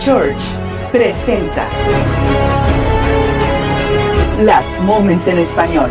Church presenta Las Moments en Español.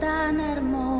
Tan hermoso,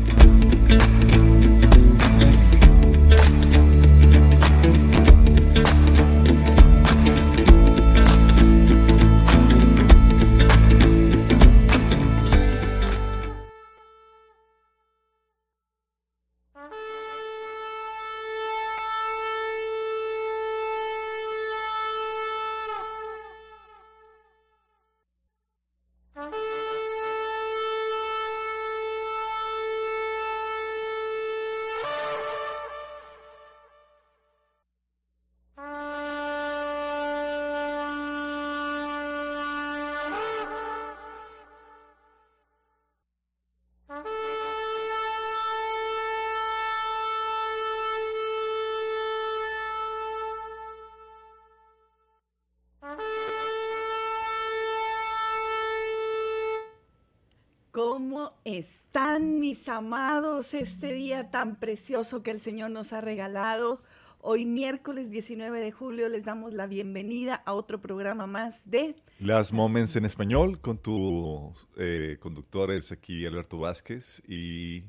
Están mis amados este día tan precioso que el Señor nos ha regalado? Hoy miércoles 19 de julio les damos la bienvenida a otro programa más de Las Moments en Español con tus eh, conductores aquí Alberto Vázquez y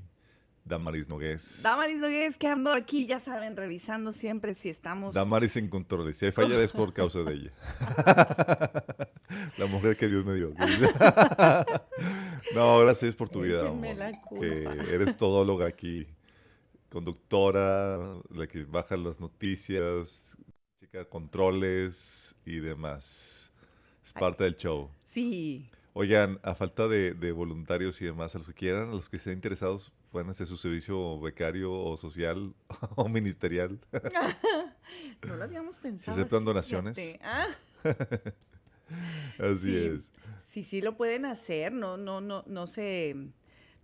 Damaris Nogués. Damaris Nogués que ando aquí, ya saben, revisando siempre si estamos... Damaris en control. Si hay falla es por causa de ella. la mujer que Dios me dio. no, gracias por tu vida. Échenme amor, la culpa. Que eres todóloga aquí, conductora, la que baja las noticias, chica controles y demás. Es parte del show. Sí, Oigan, a falta de, de voluntarios y demás, a los que quieran, a los que estén interesados, pueden hacer su servicio becario o social o ministerial. no lo habíamos pensado. aceptan así, donaciones? Ah, Así Sí. es. Sí, sí lo pueden hacer, no, no, no, no se,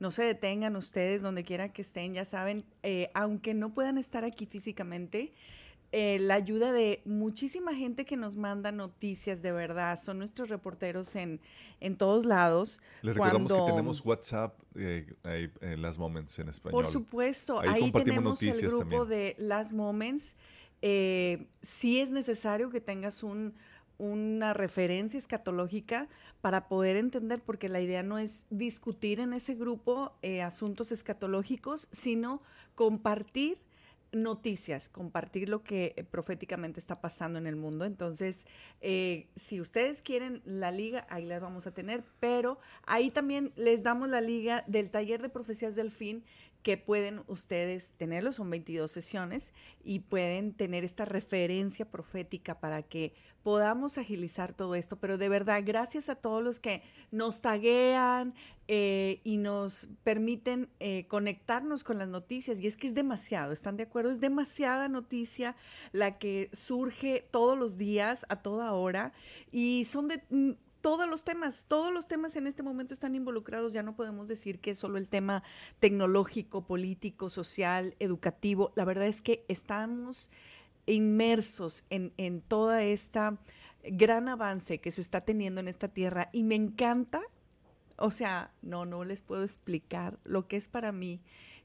no se detengan ustedes donde quiera que estén, ya saben, eh, aunque no puedan estar aquí físicamente, eh, la ayuda de muchísima gente que nos manda noticias, de verdad, son nuestros reporteros en, en todos lados. Les recordamos Cuando- que tenemos WhatsApp eh, ahí en las moments en español. Por supuesto, Ahí tenemos el grupo también. de Last Moments. Eh, sí es necesario que tengas un, una referencia escatológica para poder entender, porque la idea no es discutir en ese grupo eh, asuntos escatológicos, sino compartir noticias, compartir lo que eh, proféticamente está pasando en el mundo. Entonces, eh, si ustedes quieren la liga, ahí la vamos a tener, pero ahí también les damos la liga del taller de profecías del fin que pueden ustedes tenerlo, son 22 sesiones y pueden tener esta referencia profética para que podamos agilizar todo esto. Pero de verdad, gracias a todos los que nos taguean eh, y nos permiten eh, conectarnos con las noticias. Y es que es demasiado, ¿están de acuerdo? Es demasiada noticia la que surge todos los días, a toda hora, y son de... mm, Todos los temas, todos los temas en este momento están involucrados. Ya no podemos decir que es solo el tema tecnológico, político, social, educativo. La verdad es que estamos inmersos en, en toda esta gran avance que se está teniendo en esta tierra y me encanta, o sea, no, no les puedo explicar lo que es para mí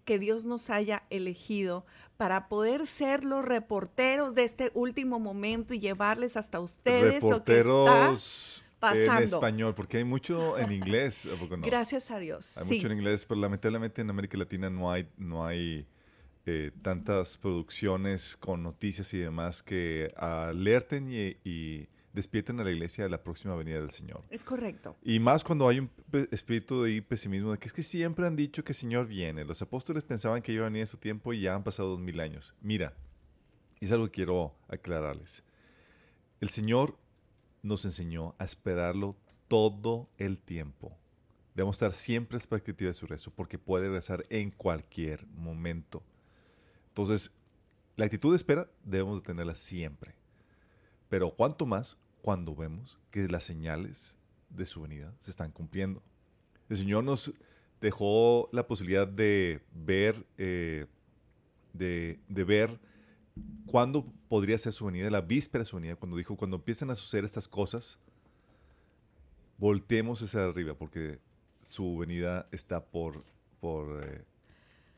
que Dios nos haya elegido para poder ser los reporteros de este último momento y llevarles hasta ustedes lo que está Reporteros en pasando. español, porque hay mucho en inglés. Gracias a Dios. Hay sí. mucho en inglés, pero lamentablemente en América Latina no hay, no hay eh, tantas producciones con noticias y demás que alerten y, y despierten a la iglesia de la próxima venida del Señor. Es correcto. Y más cuando hay un espíritu de pesimismo, de que es que siempre han dicho que el Señor viene. Los apóstoles pensaban que iba a venir en su tiempo y ya han pasado dos mil años. Mira, es algo que quiero aclararles. El Señor nos enseñó a esperarlo todo el tiempo. Debemos estar siempre expectativa de su rezo, porque puede regresar en cualquier momento. Entonces, la actitud de espera debemos de tenerla siempre. Pero cuanto más cuando vemos que las señales de su venida se están cumpliendo. El Señor nos dejó la posibilidad de ver, eh, de, de ver cuándo podría ser su venida, la víspera de su venida, cuando dijo, cuando empiezan a suceder estas cosas, volteemos hacia arriba, porque su venida está por, por, eh,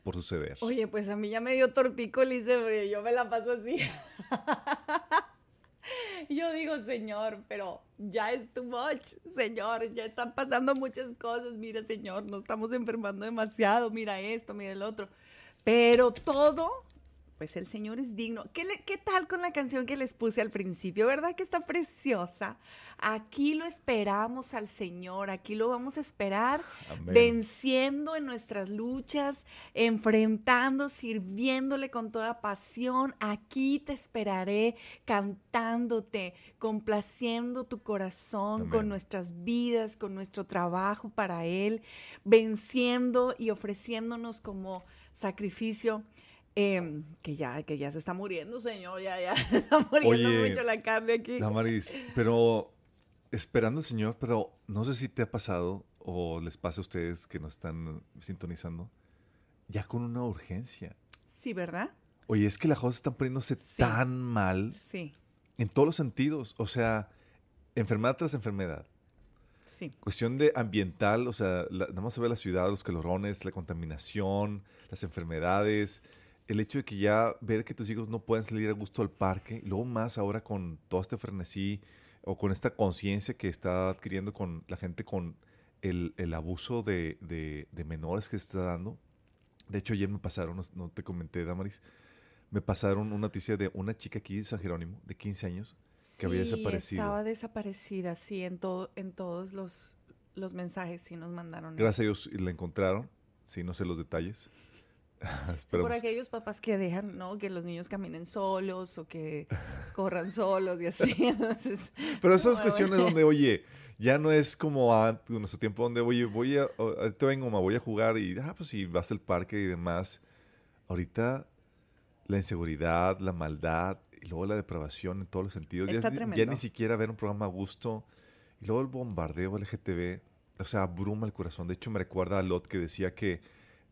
por suceder. Oye, pues a mí ya me dio tortícolis, porque yo me la paso así. Yo digo, Señor, pero ya es too much, Señor, ya están pasando muchas cosas. Mira, Señor, nos estamos enfermando demasiado. Mira esto, mira el otro. Pero todo pues el Señor es digno. ¿Qué, le- ¿Qué tal con la canción que les puse al principio? ¿Verdad que está preciosa? Aquí lo esperamos al Señor, aquí lo vamos a esperar Amén. venciendo en nuestras luchas, enfrentando, sirviéndole con toda pasión. Aquí te esperaré cantándote, complaciendo tu corazón Amén. con nuestras vidas, con nuestro trabajo para Él, venciendo y ofreciéndonos como sacrificio. Em, que ya, que ya se está muriendo, Señor, ya, ya se está muriendo Oye, mucho la carne aquí. Damaris, pero esperando al Señor, pero no sé si te ha pasado o les pasa a ustedes que nos están sintonizando, ya con una urgencia. Sí, ¿verdad? Oye, es que las cosas están poniéndose Sí. tan mal Sí, en todos los sentidos. O sea, enfermedad tras enfermedad. sí. Cuestión de ambiental, o sea, la- nada más se ve la ciudad, los calorones, la contaminación, las enfermedades, el hecho de que ya ver que tus hijos no pueden salir a gusto al parque, y luego más ahora con todo este frenesí o con esta conciencia que está adquiriendo con la gente con el, el abuso de, de- de menores que se está dando. De hecho, ayer me pasaron, no, no te comenté, Damaris, me pasaron una noticia de una chica aquí de San Jerónimo, de 15 años, que había desaparecido. Estaba desaparecida, sí, en, todo, en todos los, los mensajes sí nos mandaron. Gracias a. Dios la encontraron. Sí, no sé los detalles. Sí, por aquellos papás que dejan, ¿no? Que los niños caminen solos o que corran solos y así. Entonces, Pero esas cuestiones donde, oye, ya no es como en nuestro tiempo donde, oye, voy a, ahorita vengo, ma, voy a jugar y, ah, pues si vas al parque y demás. Ahorita la inseguridad, la maldad y luego la depravación en todos los sentidos. Ya- Está ya, tremendo. ni siquiera ver un programa a gusto. Y luego el bombardeo LGTB, o sea, abruma el corazón. De hecho, me recuerda a Lot que decía que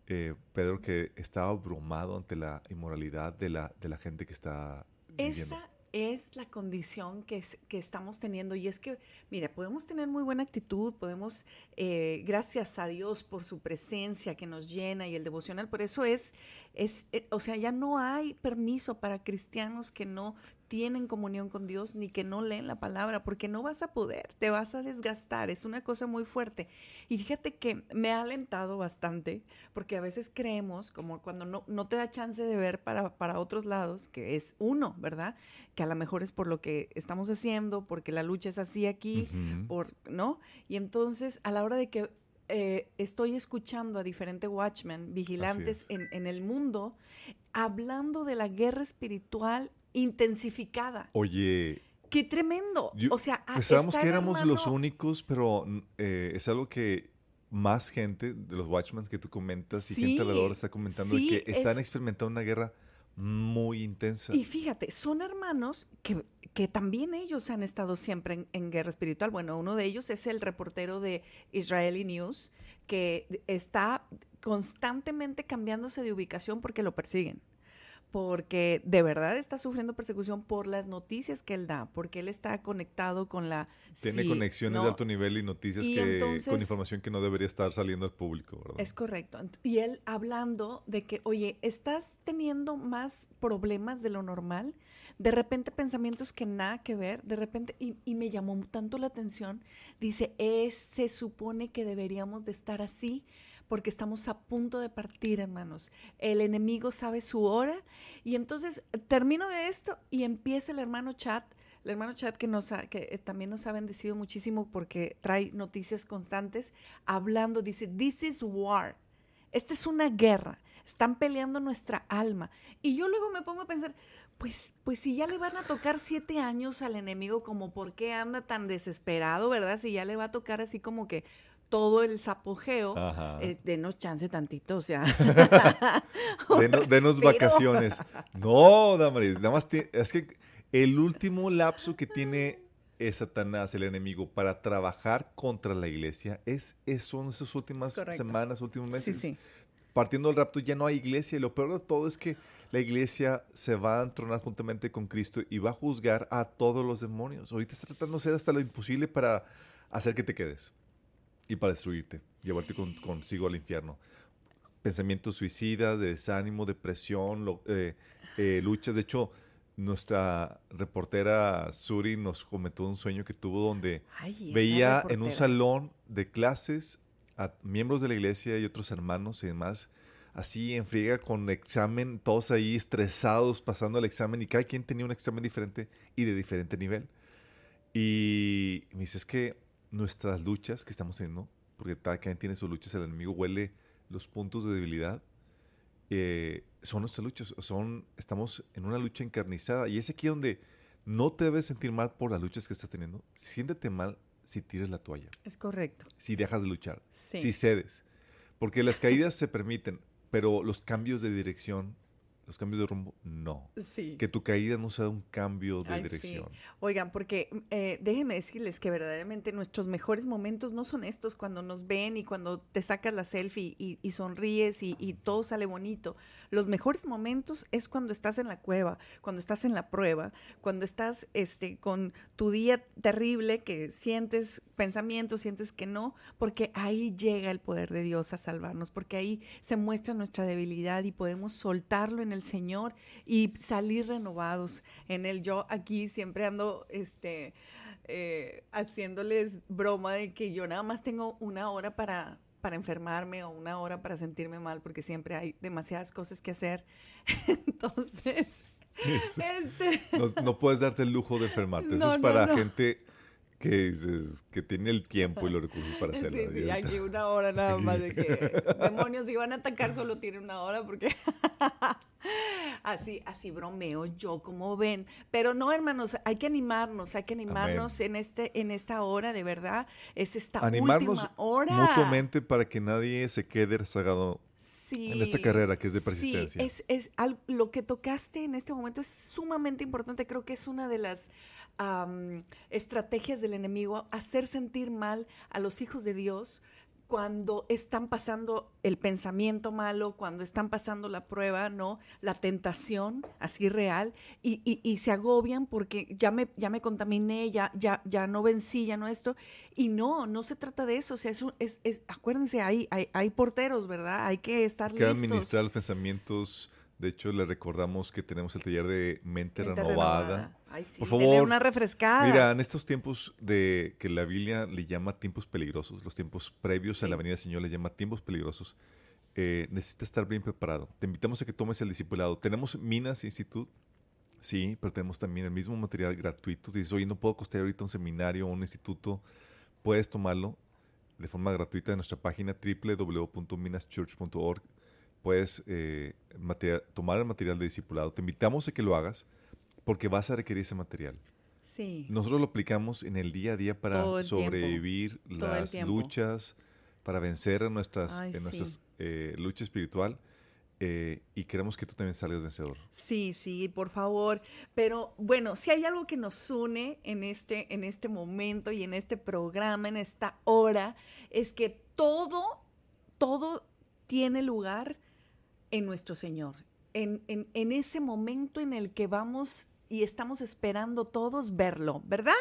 eh, Pedro que estaba abrumado ante la inmoralidad de la, de la gente que está viviendo. Esa es la condición que, es- que estamos teniendo. Y es que, mira, podemos tener muy buena actitud, podemos, eh, gracias a Dios por su presencia que nos llena y el devocional. Por eso es, es eh, o sea, ya no hay permiso para cristianos que no tienen comunión con Dios ni que no leen la palabra, porque no vas a poder, te vas a desgastar, es una cosa muy fuerte. Y fíjate que me ha alentado bastante, porque a veces creemos, como cuando no, no te da chance de ver para, para otros lados, que es uno, ¿verdad? Que a lo mejor es por lo que estamos haciendo, porque la lucha es así aquí, Ujú. por, ¿no? Y entonces, a la hora de que eh, estoy escuchando a diferentes watchmen, vigilantes es. en, en el mundo, hablando de la guerra espiritual intensificada. Oye, ¡Qué tremendo! Yo- o sea, pensábamos que éramos los únicos, pero mm, eh, es algo que más gente de los Watchmen que tú comentas y Sí, gente alrededor está comentando de sí, que están es- experimentando una guerra muy intensa. Y fíjate, son hermanos que, que también ellos han estado siempre en, en guerra espiritual. Bueno, uno de ellos es el reportero de Israeli News, que está constantemente cambiándose de ubicación porque lo persiguen. Porque de verdad está sufriendo persecución por las noticias que él da, porque él está conectado con la... Tiene sí, conexiones ¿no? de alto nivel y noticias Y que con información que no debería estar saliendo al público, ¿verdad? Es correcto. Y él hablando de que, oye, estás teniendo más problemas de lo normal, de repente pensamientos que nada que ver, de repente, y, y me llamó tanto la atención, dice, es, se supone que deberíamos de estar así porque estamos a punto de partir, hermanos. El enemigo sabe su hora y entonces termino de esto y empieza el hermano Chat, el hermano Chat que, nos que eh, también nos ha bendecido muchísimo porque trae noticias constantes, hablando, dice, this is war. Esta es una guerra. Están peleando nuestra alma. Y yo luego me pongo a pensar, pues, pues si ya le van a tocar siete años al enemigo, como por qué anda tan desesperado, ¿verdad? Si ya le va a tocar así como que todo el zapogeo, Ajá. eh, denos chance tantito, o sea. Denos, vacaciones. No, Damaris, nada más es que el último lapso que tiene es Satanás, el enemigo, para trabajar contra la iglesia es, es son esas últimas correcto. semanas, últimos Sí, meses. sí. Partiendo del rapto ya no hay iglesia y lo peor de todo es que la iglesia se va a entronar juntamente con Cristo y va a juzgar a todos los demonios. Ahorita está tratando de hacer hasta lo imposible para hacer que te quedes y para destruirte, llevarte con- consigo al infierno. pensamientos suicidas, de desánimo, depresión, lo- eh, eh, luchas. De hecho, nuestra reportera Suri nos comentó un sueño que tuvo donde Ay, veía en un salón de clases a miembros de la iglesia y otros hermanos y demás, así en friega con examen, todos ahí estresados pasando el examen y cada quien tenía un examen diferente y de diferente nivel. Y me dice, es que nuestras luchas que estamos teniendo, porque cada quien tiene sus luchas, el enemigo huele los puntos de debilidad, eh, son nuestras luchas, son, estamos en una lucha encarnizada y es aquí donde no te debes sentir mal por las luchas que estás teniendo, siéntete mal si tiras la toalla, Es correcto. si dejas de luchar, Sí. si cedes, porque las caídas se permiten, pero los cambios de dirección, los cambios de rumbo, no. Sí. Que tu caída no sea un cambio de Ay, sí. dirección. Oigan, porque eh, déjenme decirles que verdaderamente nuestros mejores momentos no son estos cuando nos ven y cuando te sacas la selfie y, y sonríes y, y todo sale bonito. Los mejores momentos es cuando estás en la cueva, cuando estás en la prueba, cuando estás este, con tu día terrible que sientes pensamientos, sientes que no, porque ahí llega el poder de Dios a salvarnos, porque ahí se muestra nuestra debilidad y podemos soltarlo en el Señor y salir renovados en él. Yo aquí siempre ando este, eh, haciéndoles broma de que yo nada más tengo una hora para, para enfermarme o una hora para sentirme mal, porque siempre hay demasiadas cosas que hacer. Entonces, este, No, no puedes darte el lujo de enfermarte. Eso es para no. gente que, dices, que tiene el tiempo y los recursos para hacerlo. Sí, sí, aquí una hora nada más de que demonios si van a atacar solo tiene una hora porque así, así bromeo yo, como ven. Pero no, hermanos, hay que animarnos, hay que animarnos en este, en esta hora, de verdad. Es esta Animarnos última hora. mutuamente para que nadie se quede rezagado. Sí, en esta carrera que es de sí, persistencia. es, es al- lo que tocaste en este momento es sumamente importante. Creo que es una de las am, estrategias del enemigo, hacer sentir mal a los hijos de Dios cuando están pasando el pensamiento malo, cuando están pasando la prueba, ¿no? La tentación, así real, y, y- y se agobian porque ya me, ya me contaminé, ya, ya, ya no vencí, ya no esto. Y no, no se trata de eso. O sea, es, es, es- acuérdense, hay, hay, hay porteros, ¿verdad? Hay que estar Hay que listos. administrar los pensamientos. De hecho, le recordamos que tenemos el taller de mente, Mente renovada. renovada. Ay, sí, Por favor, una refrescada. Mira, en estos tiempos de que la Biblia le llama tiempos peligrosos, los tiempos previos a la venida del Señor le llama tiempos peligrosos, eh, necesitas estar bien preparado. Te invitamos a que tomes el discipulado. Tenemos Minas Institute, sí, pero tenemos también el mismo material gratuito. Dices, oye, no puedo costear ahorita un seminario o un instituto, puedes tomarlo de forma gratuita en nuestra página www.minaschurch.org. Puedes eh, material- tomar el material de discipulado. Te invitamos a que lo hagas porque vas a requerir ese material. Sí. Nosotros lo aplicamos en el día a día para tiempo. sobrevivir las luchas, para vencer en nuestras, Ay, en sí. nuestras eh, lucha espiritual eh, y queremos que tú también salgas vencedor. Sí, sí, por favor. Pero bueno, si hay algo que nos une en este, en este momento y en este programa, en esta hora, es que todo, todo tiene lugar en nuestro Señor. En, en- en ese momento en el que vamos y estamos esperando todos verlo, ¿verdad?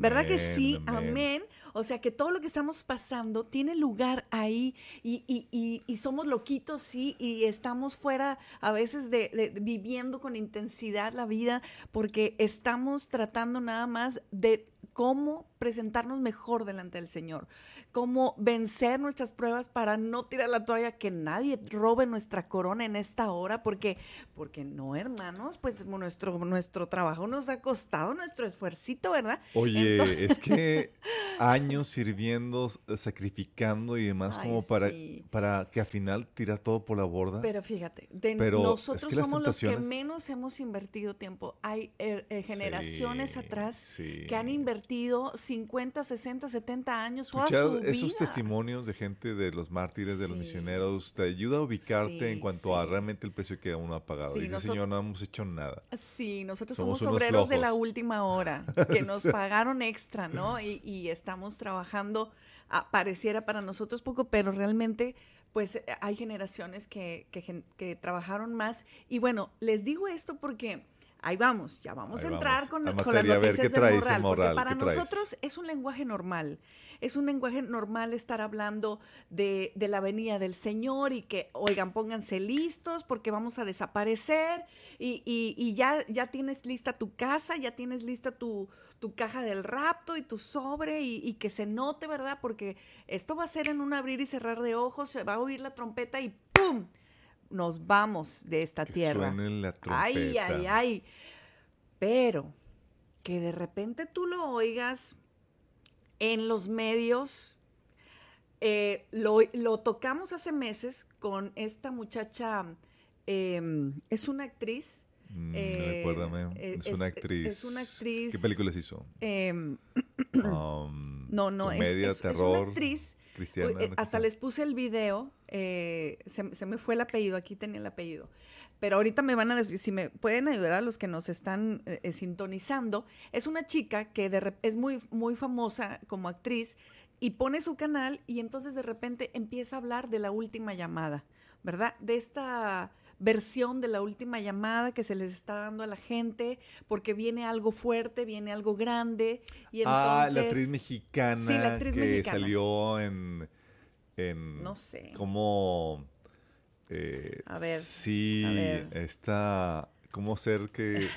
¿Verdad que Amén, sí? Amén. O sea que todo lo que estamos pasando tiene lugar ahí y, y- y- y somos loquitos, sí, y estamos fuera a veces de, de- viviendo con intensidad la vida porque estamos tratando nada más de cómo presentarnos mejor delante del Señor, cómo vencer nuestras pruebas para no tirar la toalla, que nadie robe nuestra corona en esta hora, porque, porque no, hermanos, pues nuestro, nuestro trabajo nos ha costado nuestro esfuercito, ¿verdad? Oye, Entonces- es que años sirviendo, sacrificando y demás Ay, como para, sí. para que al final tirar todo por la borda. Pero fíjate, de Pero es nosotros que somos los que menos hemos invertido tiempo. Hay eh, eh, generaciones Sí, atrás sí. que han invertido 50, 60, 70 años toda su esos vida. testimonios de gente de los mártires, de los misioneros, te ayuda a ubicarte en cuanto a realmente el precio que uno ha pagado. Dice, nosotros- Señor, no hemos hecho nada. Sí, nosotros Somos obreros de la última hora, que nos pagaron extra, ¿no? Y, y estamos trabajando, ah, pareciera para nosotros poco, pero realmente, pues eh, hay generaciones que, que trabajaron más. Y bueno, les digo esto porque Ahí vamos, ya vamos Ahí a entrar vamos. con, con las noticias ¿qué del porque para nosotros es un lenguaje normal. Es un lenguaje normal estar hablando de, de la venida del Señor y que, oigan, pónganse listos porque vamos a desaparecer y, y- y ya, ya tienes lista tu casa, ya tienes lista tu, tu caja del rapto y tu sobre y, y que se note, ¿verdad? Porque esto va a ser en un abrir y cerrar de ojos, se va a oír la trompeta y ¡pum! Nos vamos de esta Que tierra. la trompeta. Ay, ay, ay. Pero que de repente tú lo oigas en los medios. eh, lo, lo tocamos hace meses con esta muchacha, em, es una actriz. Mm, eh, recuérdame, eh, es, es- una actriz. es una actriz- ¿Qué películas hizo? em, Um, no, no, es, comedia, es- es terror, una actriz. cristiana. Eh, una hasta les puse el video, eh, se, se me fue el apellido, aquí tenía el apellido. Pero ahorita me van a decir, si me pueden ayudar a los que nos están eh, eh, sintonizando, es una chica que de es muy, muy famosa como actriz y pone su canal y entonces de repente empieza a hablar de la última llamada, ¿verdad? De esta versión de la última llamada que se les está dando a la gente porque viene algo fuerte, viene algo grande y entonces ah, la actriz mexicana Sí, la actriz que mexicana. salió en, en No sé. como eh, A ver, sí a ver. está cómo ser que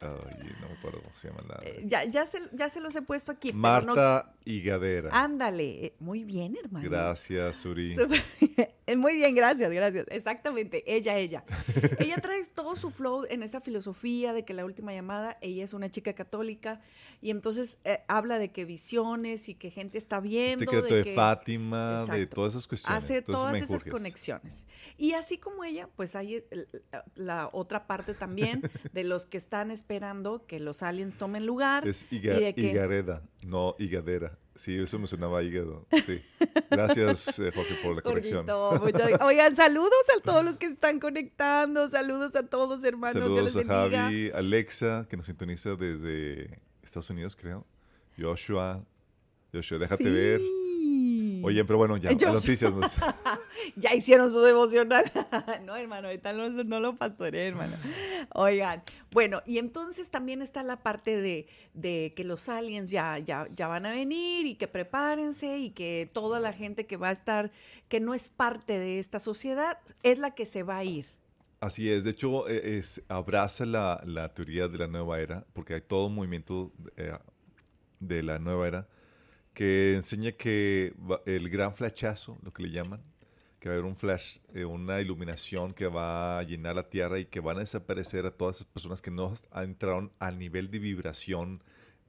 ay, no me acuerdo cómo se llama la Eh, ya, ya, se, ya se los he puesto aquí. pero no- Marta Higadera Ándale, eh, muy bien, hermano. gracias Suri Súper bien. Muy bien, gracias, gracias. Exactamente, ella, ella. ella trae todo su flow en esa filosofía de que la última llamada, ella es una chica católica y entonces eh, habla de que visiones y que gente está viendo. secreto de, que, Fatima de todas esas cuestiones Hace todas esas conexiones. Y así como ella, pues hay el- la otra parte también de los que están esperando que los aliens tomen lugar. Es y de que- higareda, no higadera. Sí, eso me sonaba a hígado. Sí. Gracias, eh, Jorge, por la corrección. Muchas- Oigan, saludos a todos los que están conectando, saludos a todos, hermanos. Dios Saludos les a bendiga. Javi, Alexa, que nos sintoniza desde Estados Unidos, creo. Joshua. Joshua, déjate ver. Oye, pero bueno, ya, Joshua. las noticias. ¿no? Ya hicieron su devocional. no, hermano, ahorita no, no lo pastoreé, hermano. Oigan, bueno, y entonces también está la parte de, de que los aliens ya, ya, ya van a venir y que prepárense y que toda la gente que va a estar, que no es parte de esta sociedad, es la que se va a ir. Así es, de hecho, eh, es, abraza la, la teoría de la nueva era, porque hay todo un movimiento eh, de la nueva era que enseña que el gran flashazo, lo que le llaman, que va a haber un flash, eh, una iluminación que va a llenar la Tierra y que van a desaparecer a todas esas personas que no entraron al nivel de vibración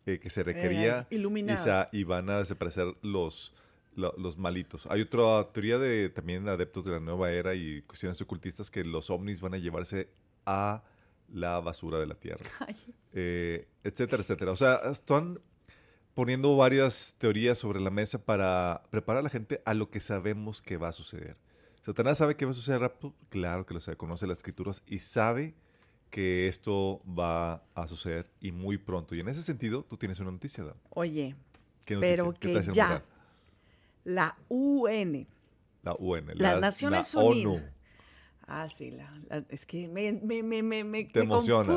eh, que se requería y, sa- y van a desaparecer los, lo- los malitos. Hay otra teoría de también adeptos de la nueva era y cuestiones ocultistas que los ovnis van a llevarse a la basura de la Tierra eh, etcétera, etcétera. O sea, están poniendo varias teorías sobre la mesa para preparar a la gente a lo que sabemos que va a suceder. Satanás sabe que va a suceder rapto, claro que lo sabe, conoce las escrituras y sabe que esto va a suceder y muy pronto. Y en ese sentido, tú tienes una noticia, Dan. Oye, ¿Qué noticia? pero ¿Qué que ya la UN, La UN, las la- Naciones la Unidas. ONU. Ah, sí, la- la- es que me,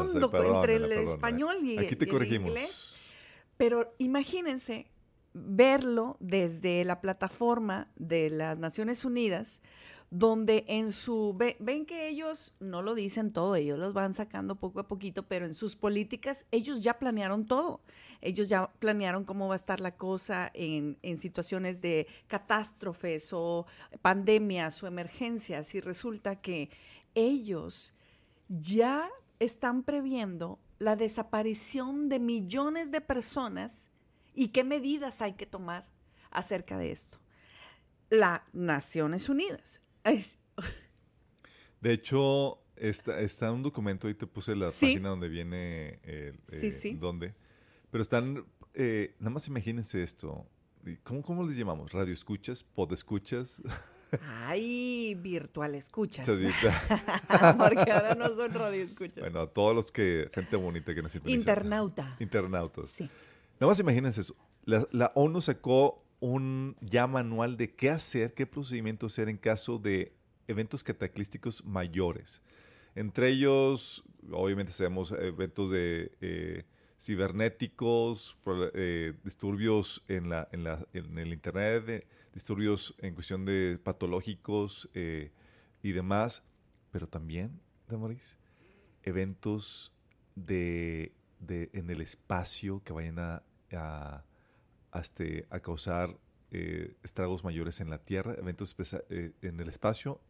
confundo eh, perdónala, entre el español y, Aquí te y el inglés. Pero imagínense verlo desde la plataforma de las Naciones Unidas, donde en su... ve- ven que ellos no lo dicen todo, ellos los van sacando poco a poquito, pero en sus políticas ellos ya planearon todo. Ellos ya planearon cómo va a estar la cosa en, en situaciones de catástrofes o pandemias o emergencias y resulta que ellos ya están previendo la desaparición de millones de personas y qué medidas hay que tomar acerca de esto. Las Naciones Unidas. Es- De hecho, está, está un documento, ahí te puse la Sí. página donde viene el, Sí, eh, sí. dónde. Pero están, eh, nada más imagínense esto. ¿Y ¿Cómo, ¿Cómo les llamamos? ¿Radio escuchas? ¿Pod escuchas? ay, virtual escuchas. Porque ahora no son radio escuchas. bueno, a todos los que, gente bonita que nos sintoniza. Internauta. Internautas. Sí. Nada más imagínense eso. La, la ONU sacó un ya manual de qué hacer, qué procedimiento hacer en caso de eventos cataclísticos mayores. Entre ellos, obviamente sabemos eventos de eh, cibernéticos, eh, disturbios en, la, en, la, en el Internet, disturbios en cuestión de patológicos eh, y demás, pero también, Damaris, eventos de, de- en el espacio que vayan a, a este, a causar eh, estragos mayores en la Tierra, eventos eh, en el espacio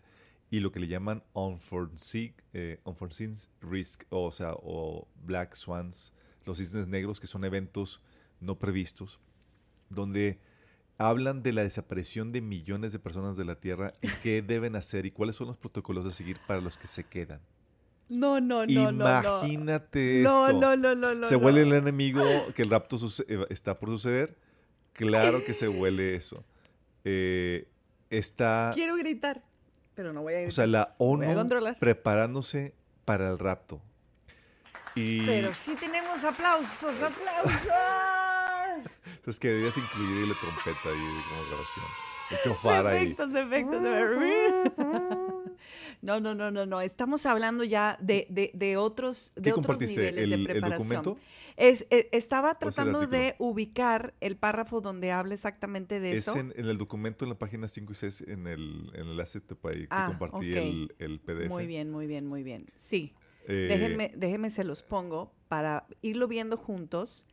y lo que le llaman unforeseen, eh, unforeseen risk, o sea, o black swans, los cisnes negros, que son eventos no previstos, donde hablan de la desaparición de millones de personas de la Tierra y qué deben hacer y cuáles son los protocolos a seguir para los que se quedan. No, no, no, no. no. Imagínate No, esto. no, no, no, no. ¿Se huele el enemigo que el rapto eh, está por suceder? Claro que se huele eso. Eh, está, Quiero gritar, pero no voy a o gritar. sea, la voy a ONU controlar. preparándose para el rapto. Y Pero sí tenemos aplausos, aplausos. es que debías incluir la trompeta ahí como grabación. El chofar ahí. efectos, efectos. No, no, no, no, no. Estamos hablando ya de, de, de otros, de ¿Qué otros niveles ¿El- de el preparación. documento? Es, eh, estaba el tratando de ubicar el párrafo donde habla exactamente de Es eso. en, en el documento, en la página 5 y 6, en el, en el enlace que Ah, compartí el, el PDF. Muy bien, muy bien, muy bien. Sí. Eh, Déjenme, déjenme se los pongo para irlo viendo juntos.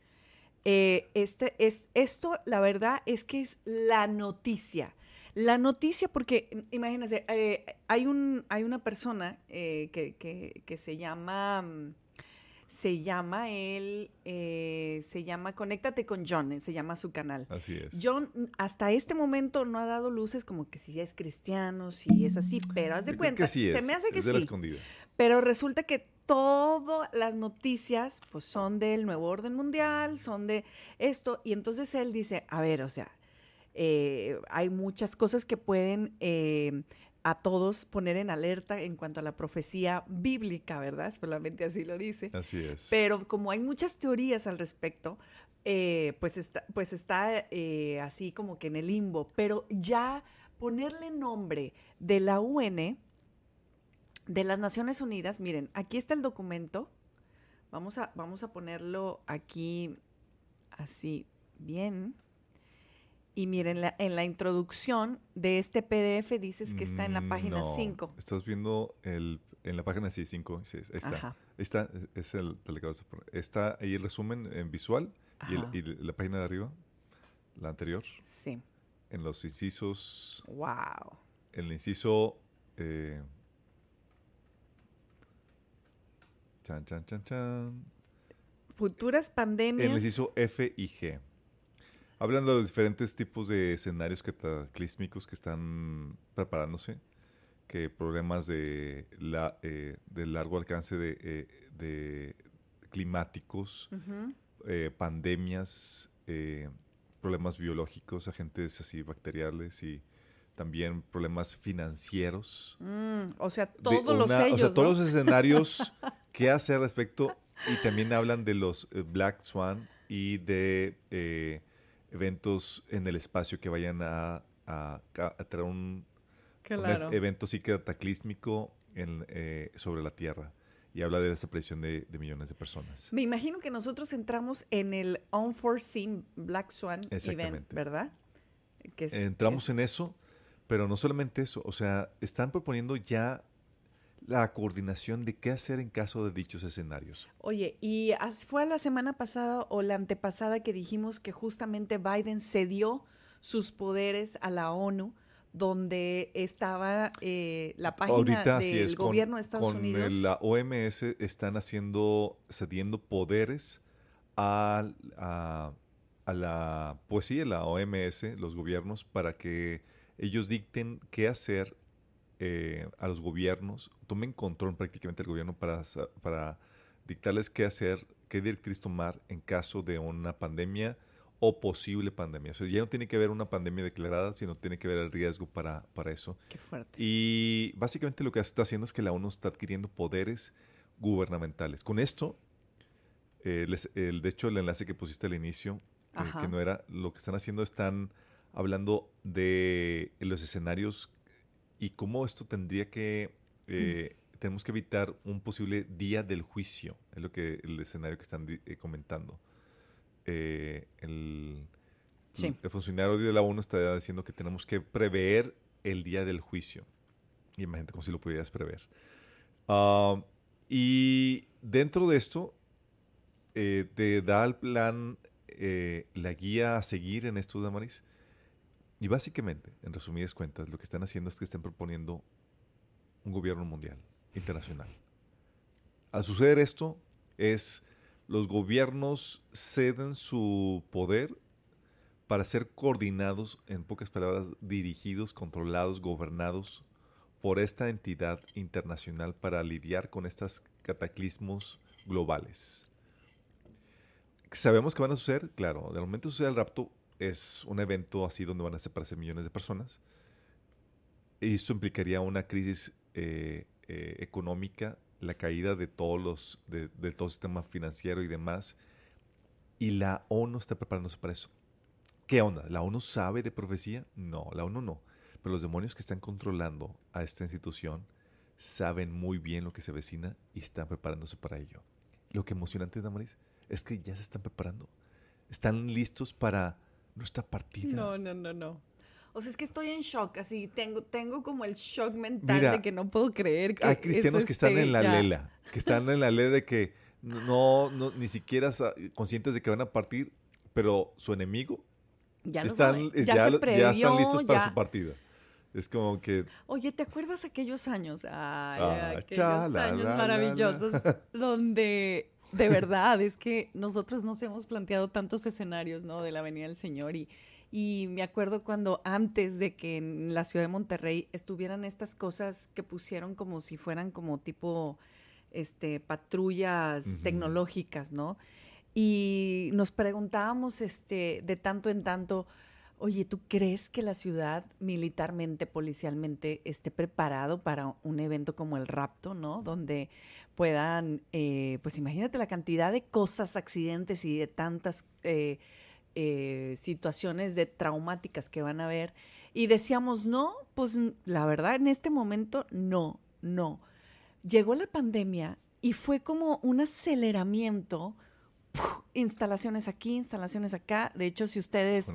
Eh, este, es, esto, la verdad, es que es la noticia. La noticia, porque mm, imagínense, eh, hay, un, hay una persona eh, que, que- que se llama, mm, se llama él, eh, se llama Conéctate con John, eh, se llama su canal. Así es. John mm, hasta este momento no ha dado luces como que si es cristiano, si es así, pero haz de Yo cuenta, sí se me hace que es de la sí. escondida. Pero resulta que todas las noticias pues son del nuevo orden mundial, son de esto. Y entonces él dice, a ver, o sea, eh, hay muchas cosas que pueden eh, a todos poner en alerta en cuanto a la profecía bíblica, ¿verdad? Solamente así lo dice. Así es. Pero como hay muchas teorías al respecto, eh, pues está, pues está eh, así como que en el limbo. Pero ya ponerle nombre de la UN, de las Naciones Unidas, miren, aquí está el documento. Vamos a, vamos a ponerlo aquí así bien. Y miren, la- en la introducción de este PDF dices que está en la Mm, página no. 5. Estás viendo el, en la página 5 Ahí está. Está. Es el te lo acabas de poner. Está ahí el resumen en visual y, el- Ajá. y la página de arriba, la anterior, Sí. en los incisos, Wow. el inciso. eh, chan, chan, chan, chan. Futuras pandemias. En el inciso F y G. Hablando de los diferentes tipos de escenarios cataclísmicos que están preparándose, que problemas de, la, eh, de largo alcance de, eh, de climáticos, eh, pandemias, eh, problemas biológicos, agentes así bacteriales y también problemas financieros. Mm, o sea, todos los una- sellos, O sea, ¿no? todos los escenarios que hacer al respecto. Y también hablan de los Black Swan y de eventos en el espacio que vayan a, a ca- a traer un, Claro. e- evento sí cataclísmico en, eh, sobre la Tierra. Y habla de la desaparición de, de millones de personas. Me imagino que nosotros entramos en el Unforeseen Black Swan Event. ¿verdad? Que es- Entramos es- en eso, pero no solamente eso. O sea, están proponiendo ya la coordinación de qué hacer en caso de dichos escenarios. Oye, y fue la semana pasada o la antepasada que dijimos que justamente Biden cedió sus poderes a la ONU, donde estaba eh, la página Ahorita del con- gobierno de Estados con Unidos. la OMS están haciendo, cediendo poderes a, a, a la, pues sí, a la OMS, los gobiernos, para que ellos dicten qué hacer eh, a los gobiernos, tomen control prácticamente del gobierno para, dictarles qué hacer, qué directriz tomar en caso de una pandemia o posible pandemia. O sea, ya no tiene que haber una pandemia declarada, sino tiene que haber el riesgo para, para eso. Qué fuerte. Y básicamente lo que está haciendo es que la ONU está adquiriendo poderes gubernamentales. Con esto, eh, les- el, de hecho, el enlace que pusiste al inicio, eh, que no era, lo que están haciendo están hablando de los escenarios y cómo esto tendría que, eh, tenemos que evitar un posible día del juicio. Es lo que el escenario que están eh, comentando. Eh, el, Sí. el funcionario de la ONU está diciendo que tenemos que prever el día del juicio. Y imagínate como si lo pudieras prever. Ah, y dentro de esto, te da el plan, la guía a seguir en esto de Amaris. Y básicamente, en resumidas cuentas, lo que están haciendo es que están proponiendo un gobierno mundial, internacional. Al suceder esto, es los gobiernos ceden su poder para ser coordinados, en pocas palabras, dirigidos, controlados, gobernados por esta entidad internacional para lidiar con estos cataclismos globales. Sabemos que van a suceder, claro, del momento sucede el rapto es un evento así donde van a separarse millones de personas. Y esto implicaría una crisis eh, eh, económica, la caída de todos los, de, todo el sistema financiero y demás. Y la ONU está preparándose para eso. ¿Qué onda? ¿La ONU sabe de profecía? No, la ONU no. Pero los demonios que están controlando a esta institución saben muy bien lo que se avecina y están preparándose para ello. Lo que emocionante, Damaris, es que ya se están preparando. Están listos para nuestra partida. No, no, no, no. O sea, es que estoy en shock, así tengo, tengo como el shock mental Mira, de que no puedo creer que Hay cristianos eso que están esté en la ya. lela, que están en la ley de que no, no ni siquiera conscientes de que van a partir, pero su enemigo Ya están, eh, ya, ya, se lo- ya previó, están listos para su partida. Es como que Oye, ¿te acuerdas aquellos años? Ay, Ah, aquellos cha, la, años la, la, maravillosos donde de verdad es que nosotros nos hemos planteado tantos escenarios, ¿no? De la venida del Señor y, y me acuerdo cuando antes de que en la ciudad de Monterrey estuvieran estas cosas que pusieron como si fueran como tipo este patrullas tecnológicas, ¿no? Y nos preguntábamos este de tanto en tanto, Oye, ¿tú crees que la ciudad militarmente, policialmente, esté preparado para un evento como el rapto, ¿no? Donde puedan, eh, pues imagínate la cantidad de cosas, accidentes y de tantas eh, eh, situaciones de traumáticas que van a haber. Y decíamos, no, pues la verdad, en este momento, no, no. Llegó la pandemia y fue como un aceleramiento. ¡Puf! Instalaciones aquí, instalaciones acá. De hecho, si ustedes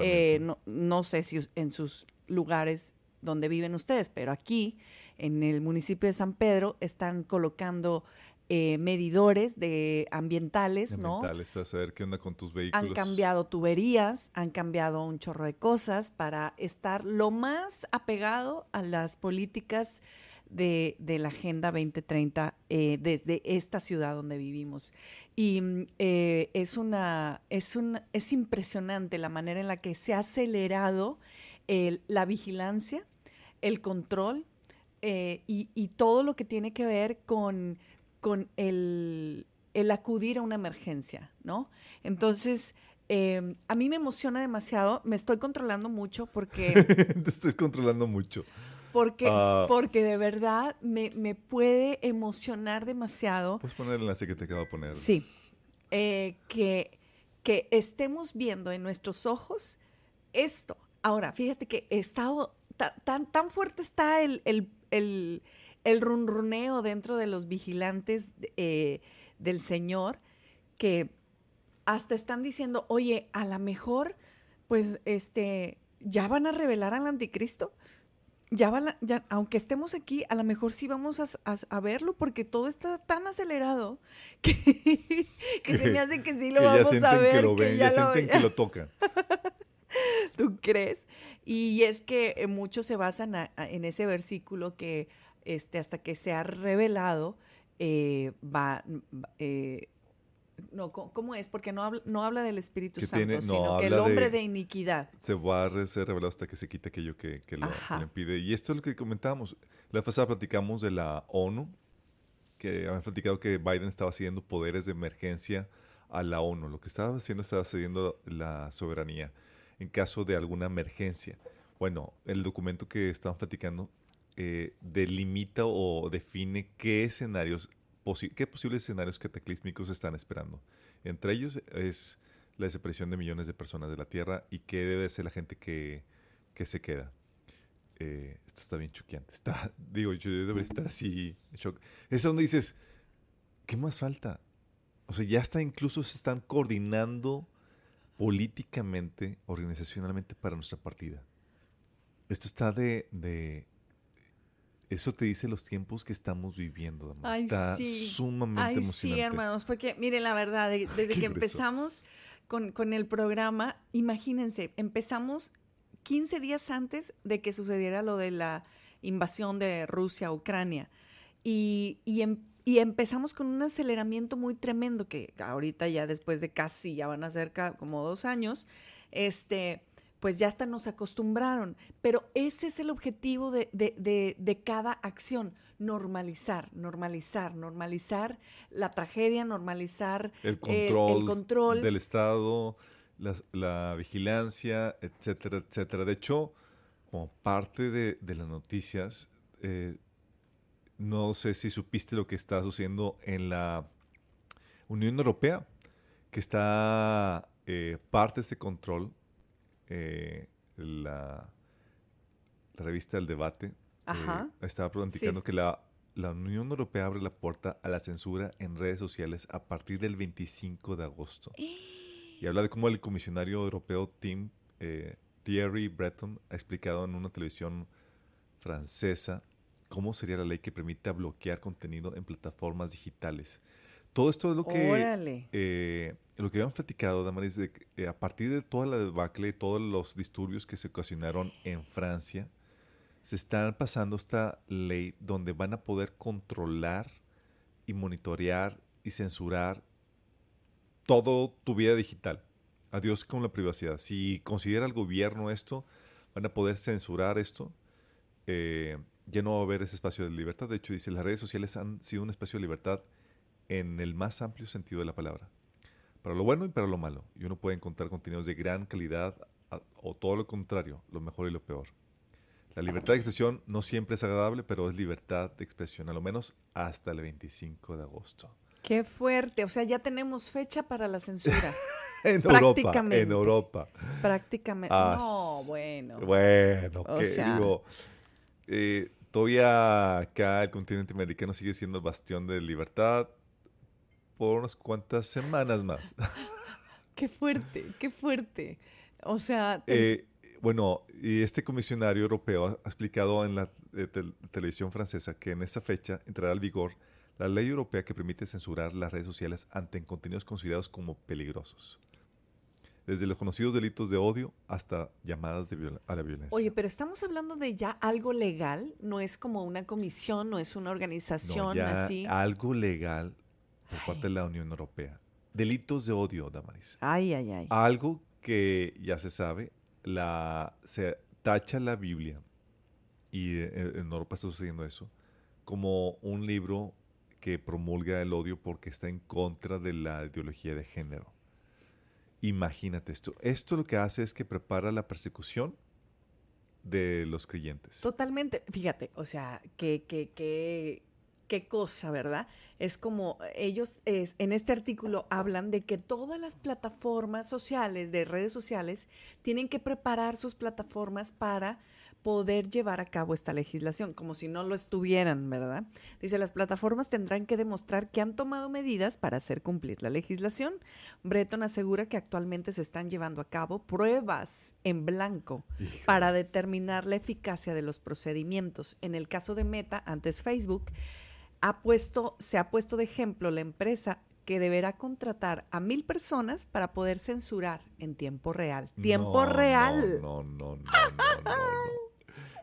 eh, no, no sé si en sus lugares donde viven ustedes, pero aquí, en el municipio de San Pedro, están colocando eh, medidores de ambientales, ¿no? Ambientales, para saber qué onda con tus vehículos. Han cambiado tuberías, han cambiado un chorro de cosas para estar lo más apegado a las políticas de, de la Agenda 2030 eh, desde esta ciudad donde vivimos. Y mm, eh, es, una, es, un, es impresionante la manera en la que se ha acelerado el- la vigilancia, el control eh, y, y todo lo que tiene que ver con, con el, el acudir a una emergencia, ¿no? Entonces, eh, a mí me emociona demasiado, me estoy controlando mucho porque, Te estoy controlando mucho. Porque, Ah. porque de verdad me, me puede emocionar demasiado. Puedes poner el enlace que te acabo de poner. Sí, eh, que, que estemos viendo en nuestros ojos esto. Ahora, fíjate que he estado, ta- tan, tan fuerte está el, el, el, el runruneo dentro de los vigilantes eh, del Señor que hasta están diciendo, oye, a lo mejor, pues, este, ya van a revelar al anticristo. Ya van a- ya, aunque estemos aquí, a lo mejor sí vamos a, a verlo porque todo está tan acelerado que, que se me hace que sí lo que ya vamos a ver. que lo ven, ya, sienten que lo tocan. ¿Tú crees? Y es que eh, muchos se basan a- en ese versículo que este, hasta que sea revelado, eh, va... va- eh, no, ¿cómo es? Porque no habla, no habla del Espíritu Que Santo, tiene- no, sino que el hombre de- de, iniquidad. Se va a ser revelado hasta que se quite aquello que, que lo, lo impide. Y esto es lo que comentábamos. La pasada platicamos de la ONU, que habían platicado que Biden estaba cediendo poderes de emergencia a la ONU. Lo que estaba haciendo estaba cediendo la soberanía en caso de alguna emergencia. Bueno, el documento que estamos platicando eh, delimita o define qué escenarios, qué posibles escenarios cataclísmicos están esperando. Entre ellos es la desaparición de millones de personas de la Tierra y qué debe ser la gente que, que se queda. eh, esto está bien choqueante. Está, digo, yo debería estar así. Es donde dices, ¿qué más falta? O sea, ya está, incluso se están coordinando políticamente, organizacionalmente para nuestra partida. Esto está de, de- eso te dice los tiempos que estamos viviendo. Damaris. Ay, está sí. sumamente Ay, emocionante. sí, hermanos, porque miren, la verdad, de- desde que empezamos con, con el programa, imagínense, empezamos 15 días antes de que sucediera lo de la invasión de Rusia a Ucrania. Y, y, em- y empezamos con un aceleramiento muy tremendo, que ahorita ya después de casi, ya van a ser como dos años, este, pues ya hasta nos acostumbraron. Pero ese es el objetivo de, de- de- de cada acción, normalizar, normalizar, normalizar la tragedia, normalizar el el- control, el control. del Estado, la, la vigilancia, etcétera, etcétera. De hecho, como parte de, de las noticias, eh, no sé si supiste lo que está sucediendo en la Unión Europea, que está eh, parte de este control, eh, la, la revista del debate, eh, estaba platicando Sí. que la, la Unión Europea abre la puerta a la censura en redes sociales a partir del 25 de agosto. Y habla de cómo el comisionario europeo Tim eh, Thierry Breton ha explicado en una televisión francesa cómo sería la ley que permita bloquear contenido en plataformas digitales. Todo esto es lo que eh, lo que habían platicado, Damaris, de eh, a partir de toda la debacle, todos los disturbios que se ocasionaron en Francia, se están pasando esta ley donde van a poder controlar y monitorear y censurar todo tu vida digital. Adiós con la privacidad. Si considera el gobierno esto, van a poder censurar esto. Eh, ya no va a haber ese espacio de libertad. De hecho, dice, las redes sociales han sido un espacio de libertad en el más amplio sentido de la palabra. Para lo bueno y para lo malo. Y uno puede encontrar contenidos de gran calidad o todo lo contrario, lo mejor y lo peor. La libertad de expresión no siempre es agradable, pero es libertad de expresión, a lo menos hasta el 25 de agosto. Qué fuerte. O sea, ya tenemos fecha para la censura. En Europa, Prácticamente. en Europa. Prácticamente. Ah, no, bueno. Bueno, O que sea- digo, eh, todavía acá el continente americano sigue siendo el bastión de libertad por unas cuantas semanas más. Qué fuerte, qué fuerte. O sea, te- Eh, bueno, y este comisionario europeo ha explicado en la eh, tel- televisión francesa que en esta fecha entrará al vigor la ley europea que permite censurar las redes sociales ante contenidos considerados como peligrosos. Desde los conocidos delitos de odio hasta llamadas de a la violencia. oye, pero estamos hablando de ya algo legal, no es como una comisión, no es una No, organización ya así. algo legal por parte de la Unión Europea. Delitos de odio, Damaris. Ay, ay, ay. Algo que ya se sabe, la, se tacha la Biblia, y eh, en Europa está sucediendo eso, como un libro que promulga el odio porque está en contra de la ideología de género. Imagínate esto. Esto lo que hace es que prepara la persecución de los creyentes. Totalmente. Fíjate, o sea, qué, qué, qué, qué cosa, ¿verdad? Es como ellos es, en este artículo hablan de que todas las plataformas sociales, de redes sociales, tienen que preparar sus plataformas para poder llevar a cabo esta legislación, como si no lo estuvieran, ¿verdad? Dice, las plataformas tendrán que demostrar que han tomado medidas para hacer cumplir la legislación. Breton asegura que actualmente se están llevando a cabo pruebas en blanco para determinar la eficacia de los procedimientos. En el caso de Meta, antes Facebook, ha puesto, se ha puesto de ejemplo la empresa que deberá contratar a mil personas para poder censurar en tiempo real. Tiempo No, real. No, no, no, no.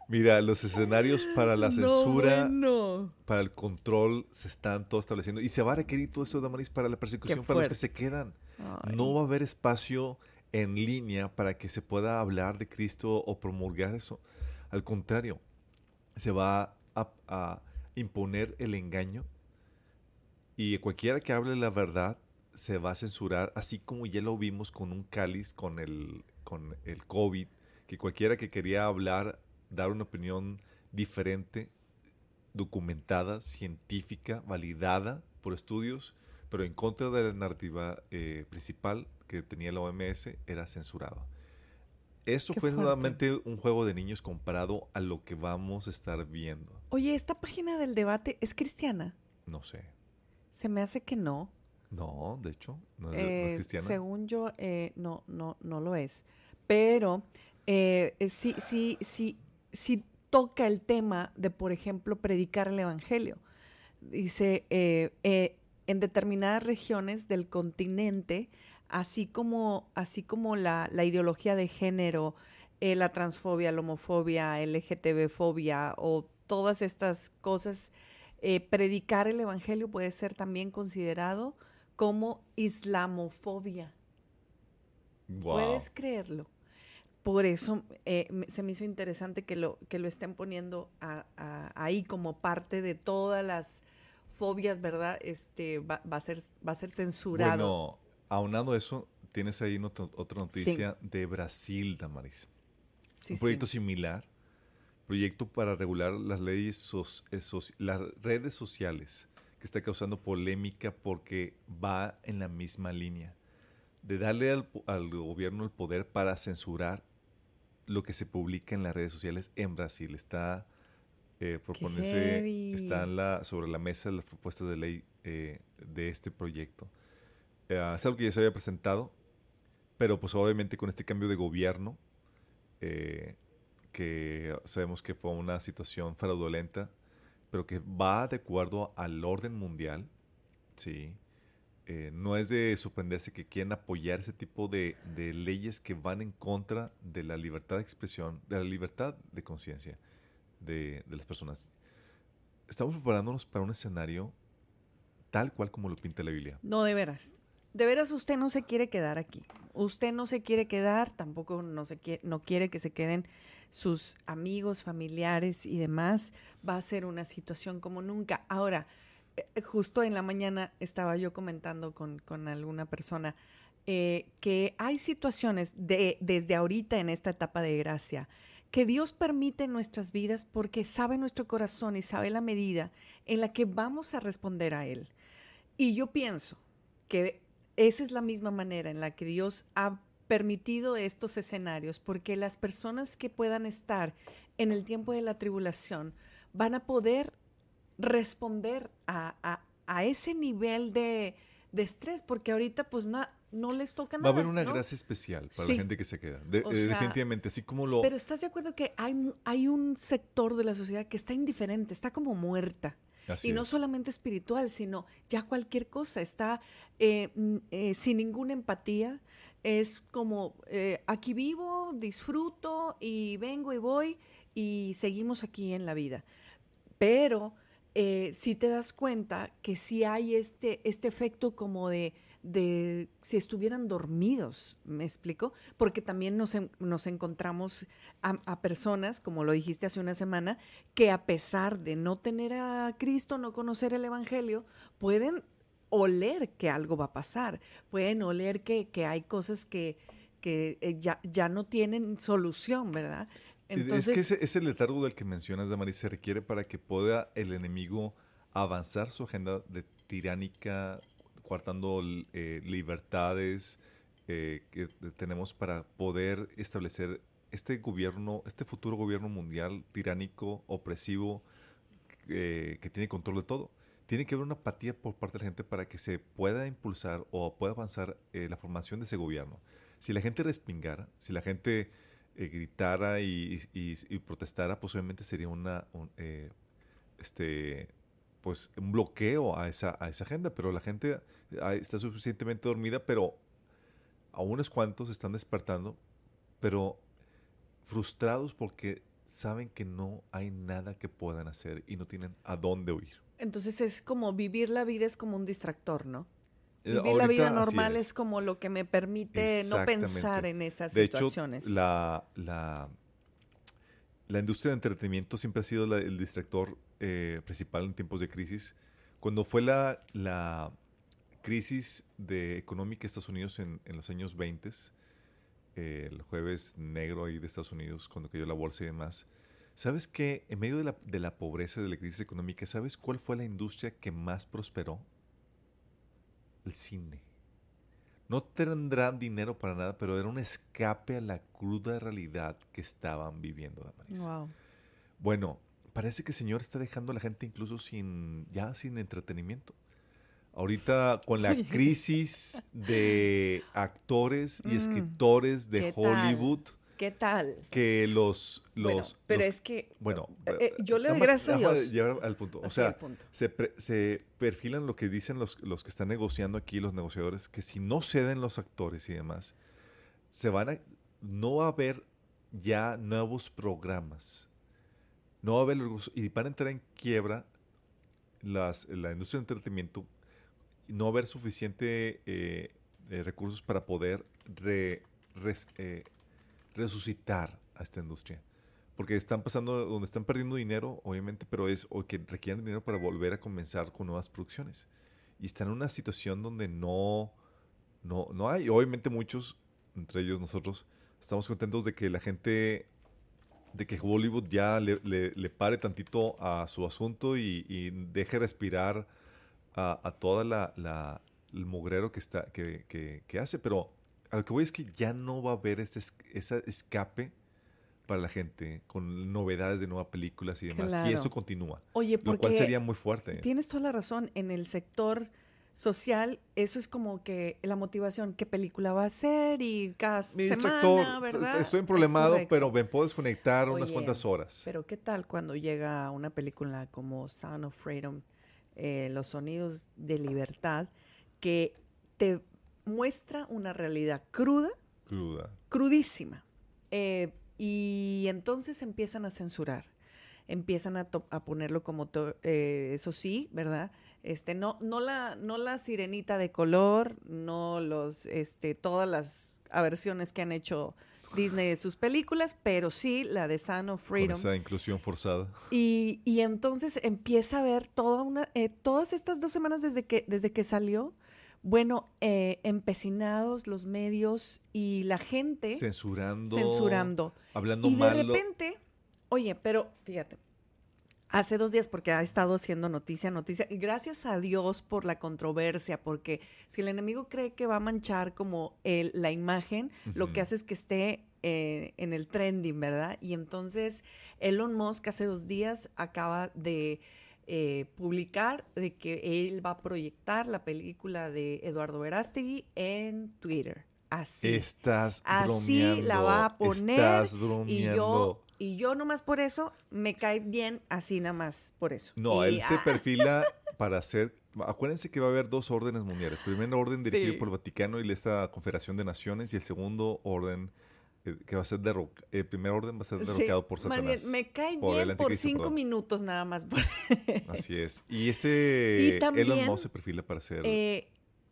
Mira, los escenarios para la censura, bueno. para el control, se están todos estableciendo. Y se va a requerir todo esto, Damaris, para la persecución, para los que se quedan. Ay. No va a haber espacio en línea para que se pueda hablar de Cristo o promulgar eso. Al contrario, se va a, a imponer el engaño y cualquiera que hable la verdad se va a censurar, así como ya lo vimos con un cáliz, con el, con el COVID, que cualquiera que quería hablar, dar una opinión diferente, documentada, científica, validada por estudios, pero en contra de la narrativa eh, principal que tenía la OMS, era censurado. Qué fue fuerte. nuevamente un juego de niños comparado a lo que vamos a estar viendo. Oye, esta página del debate es cristiana. No sé. Se me hace que no. No, de hecho, no es, no es Eh, cristiana. según yo, eh, no, no, no lo es. Pero eh, sí, sí, sí, sí toca el tema de, por ejemplo, predicar el evangelio. Dice, en determinadas regiones del continente, así como, así como la, la ideología de género, eh, la transfobia, la homofobia, LGTB-fobia o todas estas cosas, eh, predicar el evangelio puede ser también considerado como islamofobia. ¿Puedes creerlo? Por eso eh, se me hizo interesante que lo, que lo estén poniendo a- a- ahí como parte de todas las fobias, ¿verdad? Este va, va a ser va a ser censurado. Bueno, aunado a eso, tienes ahí otra noticia de Brasil, Damaris. Sí, un sí. proyecto similar, proyecto para regular las leyes, eh, las redes sociales, que está causando polémica porque va en la misma línea de darle al, al gobierno el poder para censurar lo que se publica en las redes sociales en Brasil. Está eh, proponerse, heavy. está en la, sobre la mesa las propuestas de ley eh, de este proyecto. Eh, es algo que ya se había presentado, pero pues obviamente con este cambio de gobierno, eh, que sabemos que fue una situación fraudulenta, pero que va de acuerdo al orden mundial, ¿sí? Eh, no es de sorprenderse que quieren apoyar ese tipo de, leyes que van en contra de la libertad de expresión, de la libertad de conciencia de las personas. Estamos preparándonos para un escenario tal cual como lo pinta la Biblia. No, de veras. De veras usted no se quiere quedar aquí. Usted no se quiere quedar, tampoco no, se quiere, no quiere que se queden sus amigos, familiares y demás. Va a ser una situación como nunca. Ahora, eh, justo en la mañana estaba yo comentando con, con alguna persona eh, que hay situaciones de, desde ahorita en esta etapa de gracia que Dios permite en nuestras vidas porque sabe nuestro corazón y sabe la medida en la que vamos a responder a Él. Y yo pienso que esa es la misma manera en la que Dios ha permitido estos escenarios, porque las personas que puedan estar en el tiempo de la tribulación van a poder responder a, a- a ese nivel de, de estrés, porque ahorita pues na- no les toca Va a nada. haber una ¿no? gracia especial para Sí. la gente que se queda. De- eh, sea, definitivamente, así como lo... Pero ¿estás de acuerdo que hay, hay un sector de la sociedad que está indiferente, está como muerta? Así y no es. solamente espiritual, sino ya cualquier cosa, está eh, mm, eh, sin ninguna empatía, es como eh, aquí vivo, disfruto y vengo y voy y seguimos aquí en la vida. Pero si te das cuenta que sí hay este, este efecto como de, de si estuvieran dormidos, ¿me explico? Porque también nos, nos encontramos a, a personas, como lo dijiste hace una semana, que a pesar de no tener a Cristo, no conocer el Evangelio, pueden oler que algo va a pasar, pueden oler que, que hay cosas que, que eh, ya, ya no tienen solución, ¿verdad? es que ese, ese letargo del que mencionas, Damaris, se requiere para que pueda el enemigo avanzar su agenda de tiránica, coartando eh, libertades eh, que tenemos para poder establecer este gobierno, este futuro gobierno mundial tiránico, opresivo, eh, que tiene control de todo. Tiene que haber una apatía por parte de la gente para que se pueda impulsar o pueda avanzar la formación de ese gobierno. Si la gente respingara, si la gente gritara y, protestara, posiblemente sería una, un, este, pues, un bloqueo a esa, a esa agenda. Pero la gente ah, está suficientemente dormida, pero a unos cuantos están despertando, pero frustrados porque saben que no hay nada que puedan hacer y no tienen a dónde huir. Entonces es como vivir la vida es como un distractor, ¿no? Eh, Vivir la vida ahorita normal es. es. como lo que me permite no pensar en esas De hecho, situaciones. la, la, la industria de entretenimiento siempre ha sido la- el distractor eh, principal en tiempos de crisis. Cuando fue la, la crisis de económica de Estados Unidos en, en los años 20, eh, el jueves negro ahí de Estados Unidos, cuando cayó la bolsa y demás, ¿sabes qué? En medio de la, de la pobreza, de la crisis económica, ¿sabes cuál fue la industria que más prosperó? El cine. No tendrán dinero para nada, pero era un escape a la cruda realidad que estaban viviendo, Damaris. Wow. Bueno, parece que el Señor está dejando a la gente incluso sin, ya sin entretenimiento. Ahorita con la crisis de actores y Mm, escritores de ¿qué tal? Hollywood, ¿Qué tal? que los... los Bueno, pero los- es que bueno, eh, eh, yo le doy gracias a Dios. llevar al punto. O sea, punto. se, pre- se perfilan lo que dicen los, los que están negociando aquí, los negociadores, que si no ceden los actores y demás, se van a, no va a haber ya nuevos programas. No va a haber los- y van entrar en quiebra las, la industria del entretenimiento. No va a haber suficiente eh, eh, recursos para poder eh, resucitar a esta industria. Porque están pasando, donde están perdiendo dinero, obviamente, pero es o que requieren dinero para volver a comenzar con nuevas producciones. Y están en una situación donde no, no, no hay. Obviamente muchos, entre ellos nosotros, estamos contentos de que la gente, de que Hollywood ya le, le- le pare tantito a su asunto y, y deje respirar a, a toda la, la- el mugrero que, está, que, que- que hace. Pero a lo que voy es que ya no va a haber ese, es- ese escape para la gente con novedades de nuevas películas y demás. Si Claro. esto continúa. Oye, Lo cual sería muy fuerte. tienes toda la razón. En el sector social, eso es como que la motivación, qué película va a ser y cada Mi semana, ¿verdad? estoy Es problemado, pero me puedo desconectar unas cuantas horas. Pero qué tal cuando llega una película como Sound of Freedom, eh, Los Sonidos de Libertad, que te muestra una realidad cruda, Cruda. crudísima. Eh, y entonces empiezan a censurar, empiezan a, a ponerlo como, eh, eso sí, ¿verdad? Este, no, no, la, no la sirenita de color, no los, este, todas las aversiones que han hecho Disney de sus películas, pero sí la de Sound of Con Freedom. esa inclusión forzada. Y, y entonces empieza a ver toda una, eh, todas estas dos semanas desde que, desde que salió, bueno, eh, empecinados los medios y la gente Censurando. censurando. Hablando Y de mal. repente, oye, pero fíjate, hace dos días, porque ha estado haciendo noticia, noticia, y gracias a Dios por la controversia, porque si el enemigo cree que va a manchar como el- la imagen, lo que hace es que esté eh, en el trending, ¿verdad? Y entonces Elon Musk hace dos días acaba de eh, publicar de que él va a proyectar la película de Eduardo Verástegui en Twitter. Así. Estás Así bromeando. la va a poner Estás y bromeando. yo, y yo nomás por eso me cae bien así nada más por eso. No, Y, él se ah, perfila para hacer. Acuérdense que va a haber dos órdenes mundiales. Primer orden dirigido Sí. por el Vaticano y esta Confederación de Naciones, y el segundo orden eh, que va a ser derrocado. El primer orden va a ser sí, derrocado por Satanás. bien, me cae por bien por cinco perdón. minutos nada más. Así es. Y este Y también, Elon Musk se perfila para ser. Eh,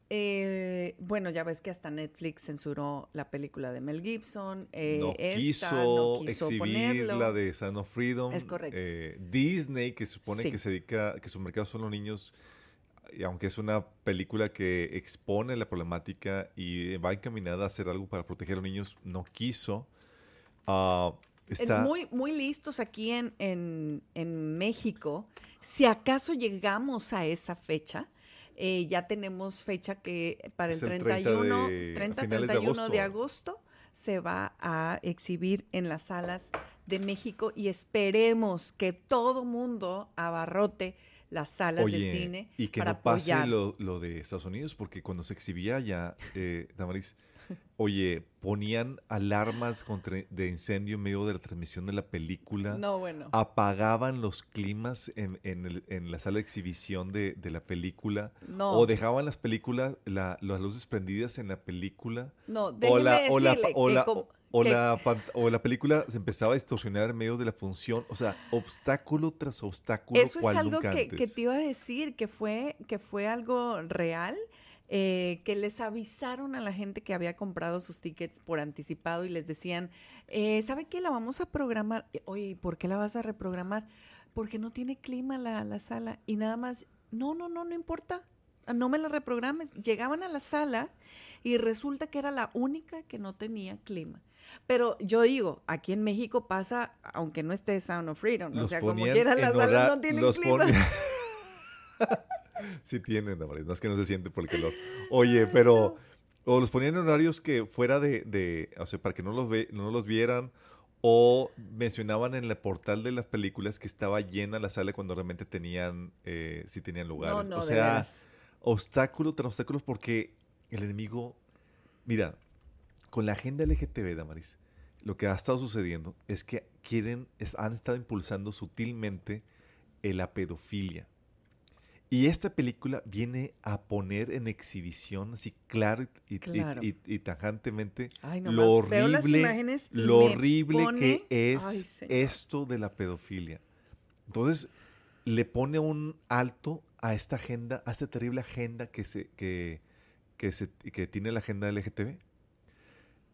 eh, bueno, ya ves que hasta Netflix censuró la película de Mel Gibson. eh, no, esta, quiso no quiso exhibir ponerlo. la de Sound of Freedom. Es correcto. Eh, Disney, que supone Sí. que se dedica, que su mercado son los niños, y aunque es una película que expone la problemática y va encaminada a hacer algo para proteger a los niños, no quiso. Está Muy, muy listos aquí en, en, en México. Si acaso llegamos a esa fecha, eh, ya tenemos fecha que para el el 30 31, de- a 30, finales de 31 de agosto. agosto se va a exhibir en las salas de México y esperemos que todo mundo abarrote las salas de cine y que para no pase lo, lo de Estados Unidos, porque cuando se exhibía ya, eh, Damaris, oye, ponían alarmas contra, de incendio en medio de la transmisión de la película. No, bueno. apagaban los climas en, en el- en la sala de exhibición de, de la película No. o dejaban las películas, la- las luces prendidas en la película No, o déjeme la, o, la, decirle o, la- o la o la película se empezaba a distorsionar en medio de la función, o sea, obstáculo tras obstáculo. Eso es algo nunca que, que te iba a decir, que fue, que fue algo real, eh, que les avisaron a la gente que había comprado sus tickets por anticipado y les decían, eh, ¿sabe qué? La vamos a programar. Oye, ¿y por qué la vas a reprogramar? Porque no tiene clima la, la sala. Y nada más, no, no, no, no importa. No me la reprogrames. Llegaban a la sala y resulta que era la única que no tenía clima. Pero yo digo, aquí en México pasa, aunque no esté Sound of Freedom, o Los sea, como quiera las salas no tienen clima. sí tienen, Damaris, no es que no se siente por el calor. Oye, pero O los ponían en horarios que fuera de, de o sea, para que no los, ve, no los vieran. O mencionaban en el portal de las películas que estaba llena la sala cuando realmente tenían, eh, sí tenían lugares. No, no, o sea, veras. obstáculo tras obstáculos porque el enemigo, mira, con la agenda LGTB, Damaris, lo que ha estado sucediendo es que quieren, es- han estado impulsando sutilmente eh, la pedofilia. Y esta película viene a poner en exhibición, así claro y, y- Claro. y- y tajantemente, Ay, lo horrible, lo horrible pone- que es Ay, esto de la pedofilia. Entonces, le pone un alto a esta agenda, a esta terrible agenda que, se, que, que, se, que tiene la agenda LGTB.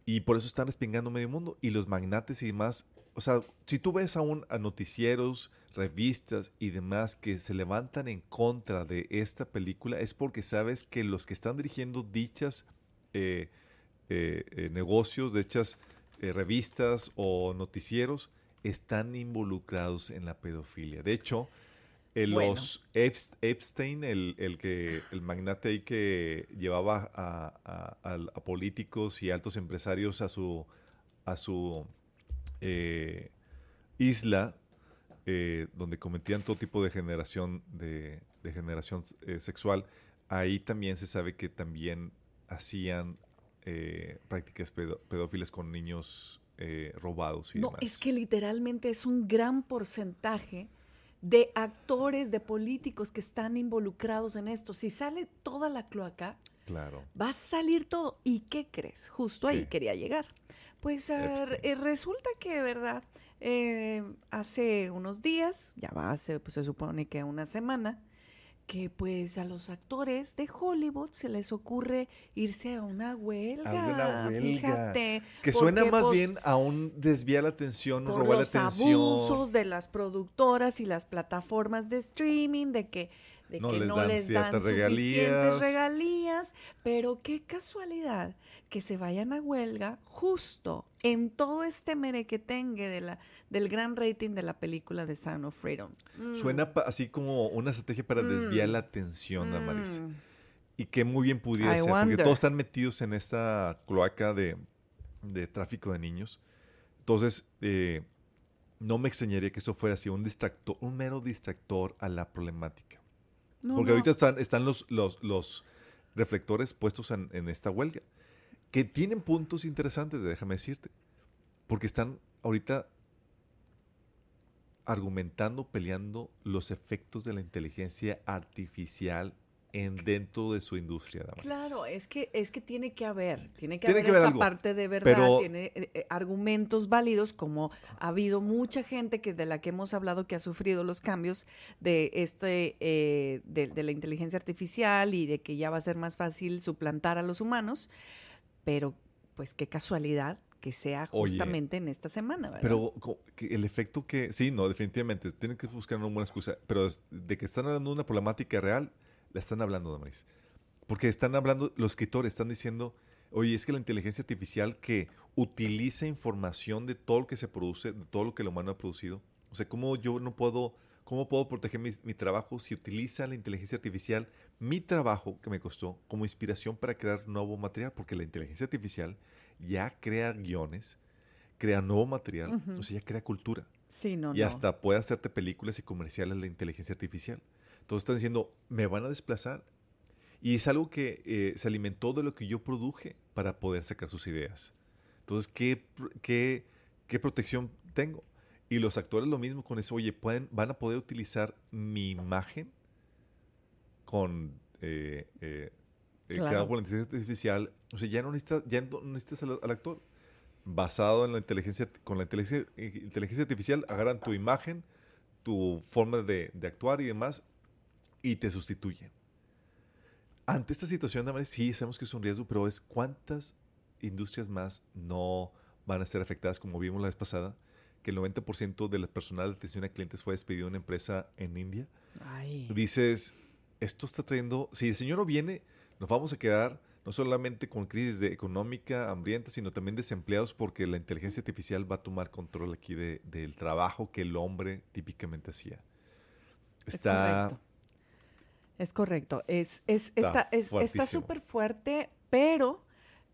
Y por eso están respingando medio mundo. Y los magnates y demás. O sea, si tú ves aún a noticieros, revistas y demás que se levantan en contra de esta película, es porque sabes que los que están dirigiendo dichas eh, eh, eh, negocios, dichas eh, revistas o noticieros, están involucrados en la pedofilia. De hecho, eh, Bueno. los Epst- Epstein, el, el que el magnate ahí que llevaba a, a- a- a políticos y altos empresarios a su a su eh, isla eh, donde cometían todo tipo de generación de, de generación eh, sexual, ahí también se sabe que también hacían eh, prácticas pedo- pedófilas con niños eh, robados y No, demás. es que literalmente es un gran porcentaje de actores, de políticos que están involucrados en esto. Si sale toda la cloaca, Claro. va a salir todo. ¿Y qué crees? Justo ahí ¿Qué? quería llegar. Pues Epstein. eh, resulta que, ¿verdad? Eh, hace unos días, ya va hace, pues se supone que una semana, que pues a los actores de Hollywood se les ocurre irse a una huelga. A una huelga. Fíjate. Que suena más pues, bien a un desviar la atención, por robar la los atención. abusos de las productoras y las plataformas de streaming, de que, de No que les no dan les dan suficientes regalías. Pero qué casualidad que se vayan a huelga justo en todo este merequetengue de la, del gran rating de la película de Sound of Freedom. Mm, Suena así como una estrategia para desviar Mm. la atención, mm. Y que muy bien pudiera I ser, porque todos están metidos en esta cloaca de, de tráfico de niños. Entonces, eh, no me extrañaría que eso fuera así, un distractor, un mero distractor a la problemática. No, porque no. ahorita están, están los, los, los reflectores puestos en, en esta huelga, que tienen puntos interesantes, déjame decirte. Porque están ahorita argumentando, peleando los efectos de la inteligencia artificial en dentro de su industria. Damaris. Claro, es que, es que tiene que haber, tiene que Tiene haber que esta parte de verdad, pero- tiene eh, eh, argumentos válidos, como ha habido mucha gente que de la que hemos hablado que ha sufrido los cambios de este eh, de, de la inteligencia artificial y de que ya va a ser más fácil suplantar a los humanos, pero pues qué casualidad que sea Oye, justamente en esta semana, ¿verdad? Pero el efecto que... Sí, no, definitivamente. Tienen que buscar una buena excusa. Pero de que están hablando de una problemática real, la están hablando, Damaris. Porque están hablando, los escritores están diciendo, oye, es que la inteligencia artificial que utiliza información de todo lo que se produce, de todo lo que el humano ha producido. O sea, ¿cómo yo no puedo, cómo puedo proteger mi, mi trabajo si utiliza la inteligencia artificial, mi trabajo que me costó, como inspiración para crear nuevo material? Porque la inteligencia artificial ya crea guiones, crea nuevo material, sea, ya crea cultura. sí, no, y no. hasta puede hacerte películas y comerciales la inteligencia artificial. Entonces están diciendo, me van a desplazar. Y es algo que eh, se alimentó de lo que yo produje para poder sacar sus ideas. Entonces, ¿qué, qué, qué protección tengo? Y los actores lo mismo con eso, oye, pueden, van a poder utilizar mi imagen con eh, eh, Claro. creado por la inteligencia artificial. O sea, ya no necesitas, ya no necesitas al, al actor. Basado en la inteligencia, con la inteligencia, eh, inteligencia artificial, agarran tu imagen, tu forma de, de actuar y demás, y te sustituyen. Ante esta situación, Damaris, sí, sabemos que es un riesgo, pero es cuántas industrias más no van a ser afectadas, como vimos la vez pasada, que el 90% del personal de atención a clientes fue despedido en una empresa en India. Ay. Dices, esto está trayendo, si el señor no viene, nos vamos a quedar no solamente con crisis de económica, hambrienta, sino también desempleados porque la inteligencia artificial va a tomar control aquí de- del trabajo que el hombre típicamente hacía. Es Está, correcto. Es correcto. Es, es, Está está es- está súper fuerte, pero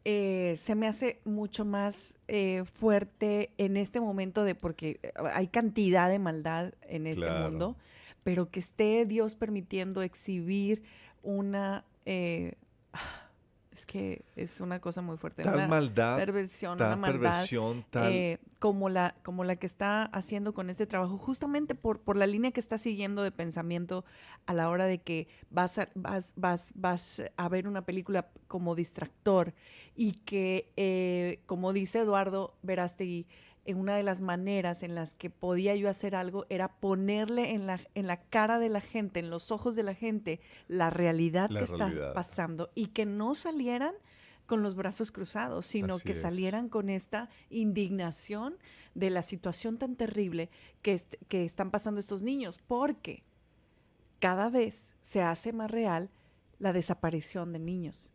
eh, se me hace mucho más eh, fuerte en este momento de porque eh, hay cantidad de maldad en este Claro. mundo, pero que esté Dios permitiendo exhibir una eh, es que es una cosa muy fuerte, Tal una maldad, perversión, tal una maldad perversión, tal... eh, como la como la que está haciendo con este trabajo, justamente por, por la línea que está siguiendo de pensamiento a la hora de que vas a, vas, vas, vas a ver una película como distractor y que, eh, como dice Eduardo Verástegui, en una de las maneras en las que podía yo hacer algo era ponerle en la, en la cara de la gente, en los ojos de la gente, la realidad La que realidad. está pasando y que no salieran con los brazos cruzados, sino Así que es. salieran con esta indignación de la situación tan terrible que, est- que están pasando estos niños, porque cada vez se hace más real la desaparición de niños.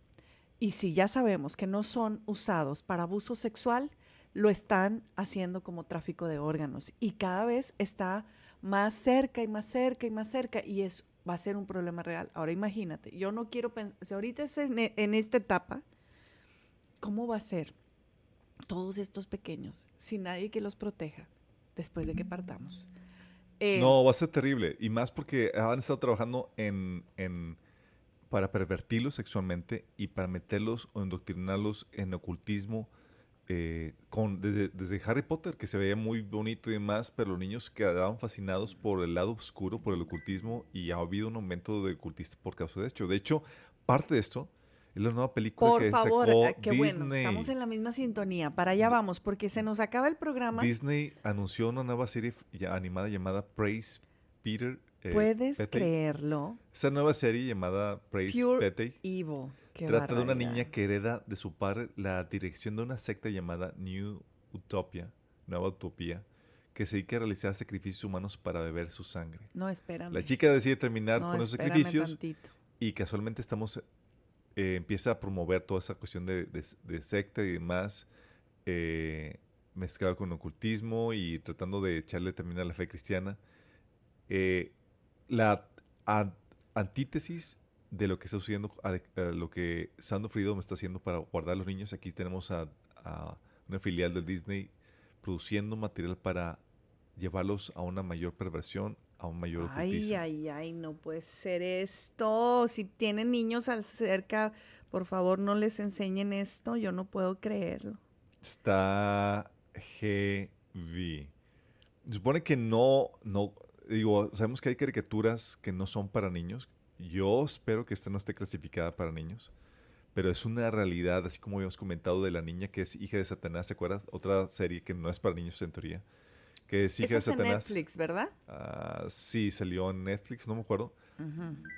Y si ya sabemos que no son usados para abuso sexual, lo están haciendo como tráfico de órganos. Y cada vez está más cerca y más cerca y más cerca y es, va a ser un problema real. Ahora imagínate, yo no quiero pensar, si ahorita es en, esta etapa, ¿cómo va a ser todos estos pequeños sin nadie que los proteja después de que partamos? Eh, No, va a ser terrible. Y más porque han estado trabajando en, en- para pervertirlos sexualmente y para meterlos o indoctrinarlos en ocultismo. Eh, con, desde, desde Harry Potter, que se veía muy bonito y demás, pero los niños quedaban fascinados por el lado oscuro, por el ocultismo, y ha habido un aumento de ocultistas por causa de esto. De hecho, parte de esto es la nueva película Por que favor, sacó eh, qué Disney. bueno, estamos en la misma sintonía. Para allá vamos, porque se nos acaba el programa. Disney anunció una nueva serie ya animada llamada Praise Peter. Eh, ¿Puedes Petey. creerlo? Esa nueva serie llamada Praise Pure Petey Evil. Qué trata de una niña que hereda de su padre la dirección de una secta llamada New Utopia, Nueva Utopía, que se dedica a realizar sacrificios humanos para beber su sangre. No, espérame. La chica decide terminar No, con espérame sacrificios tantito. y casualmente estamos eh, empieza a promover toda esa cuestión de, de- de secta y demás eh, mezclado con ocultismo y tratando de echarle también a la fe cristiana Eh, la an- antítesis de lo que está sucediendo a, a lo que Sound of Freedom está haciendo para guardar a los niños aquí tenemos a, a una filial de Disney produciendo material para llevarlos a una mayor perversión a un mayor Ay, ocultismo ay, ay, no puede ser esto. Si tienen niños al cerca, por favor no les enseñen esto. Yo no puedo creerlo. Está heavy. Supone que no, no, digo, sabemos que hay caricaturas que no son para niños. Yo espero que esta no esté clasificada para niños. Pero es una realidad, así como habíamos comentado de la niña que es hija de Satanás, ¿se acuerdan? Otra serie que no es para niños en teoría. Que es hija Eso de es en Satanás. Netflix, ¿verdad? Ah, sí, salió en Netflix, no me acuerdo.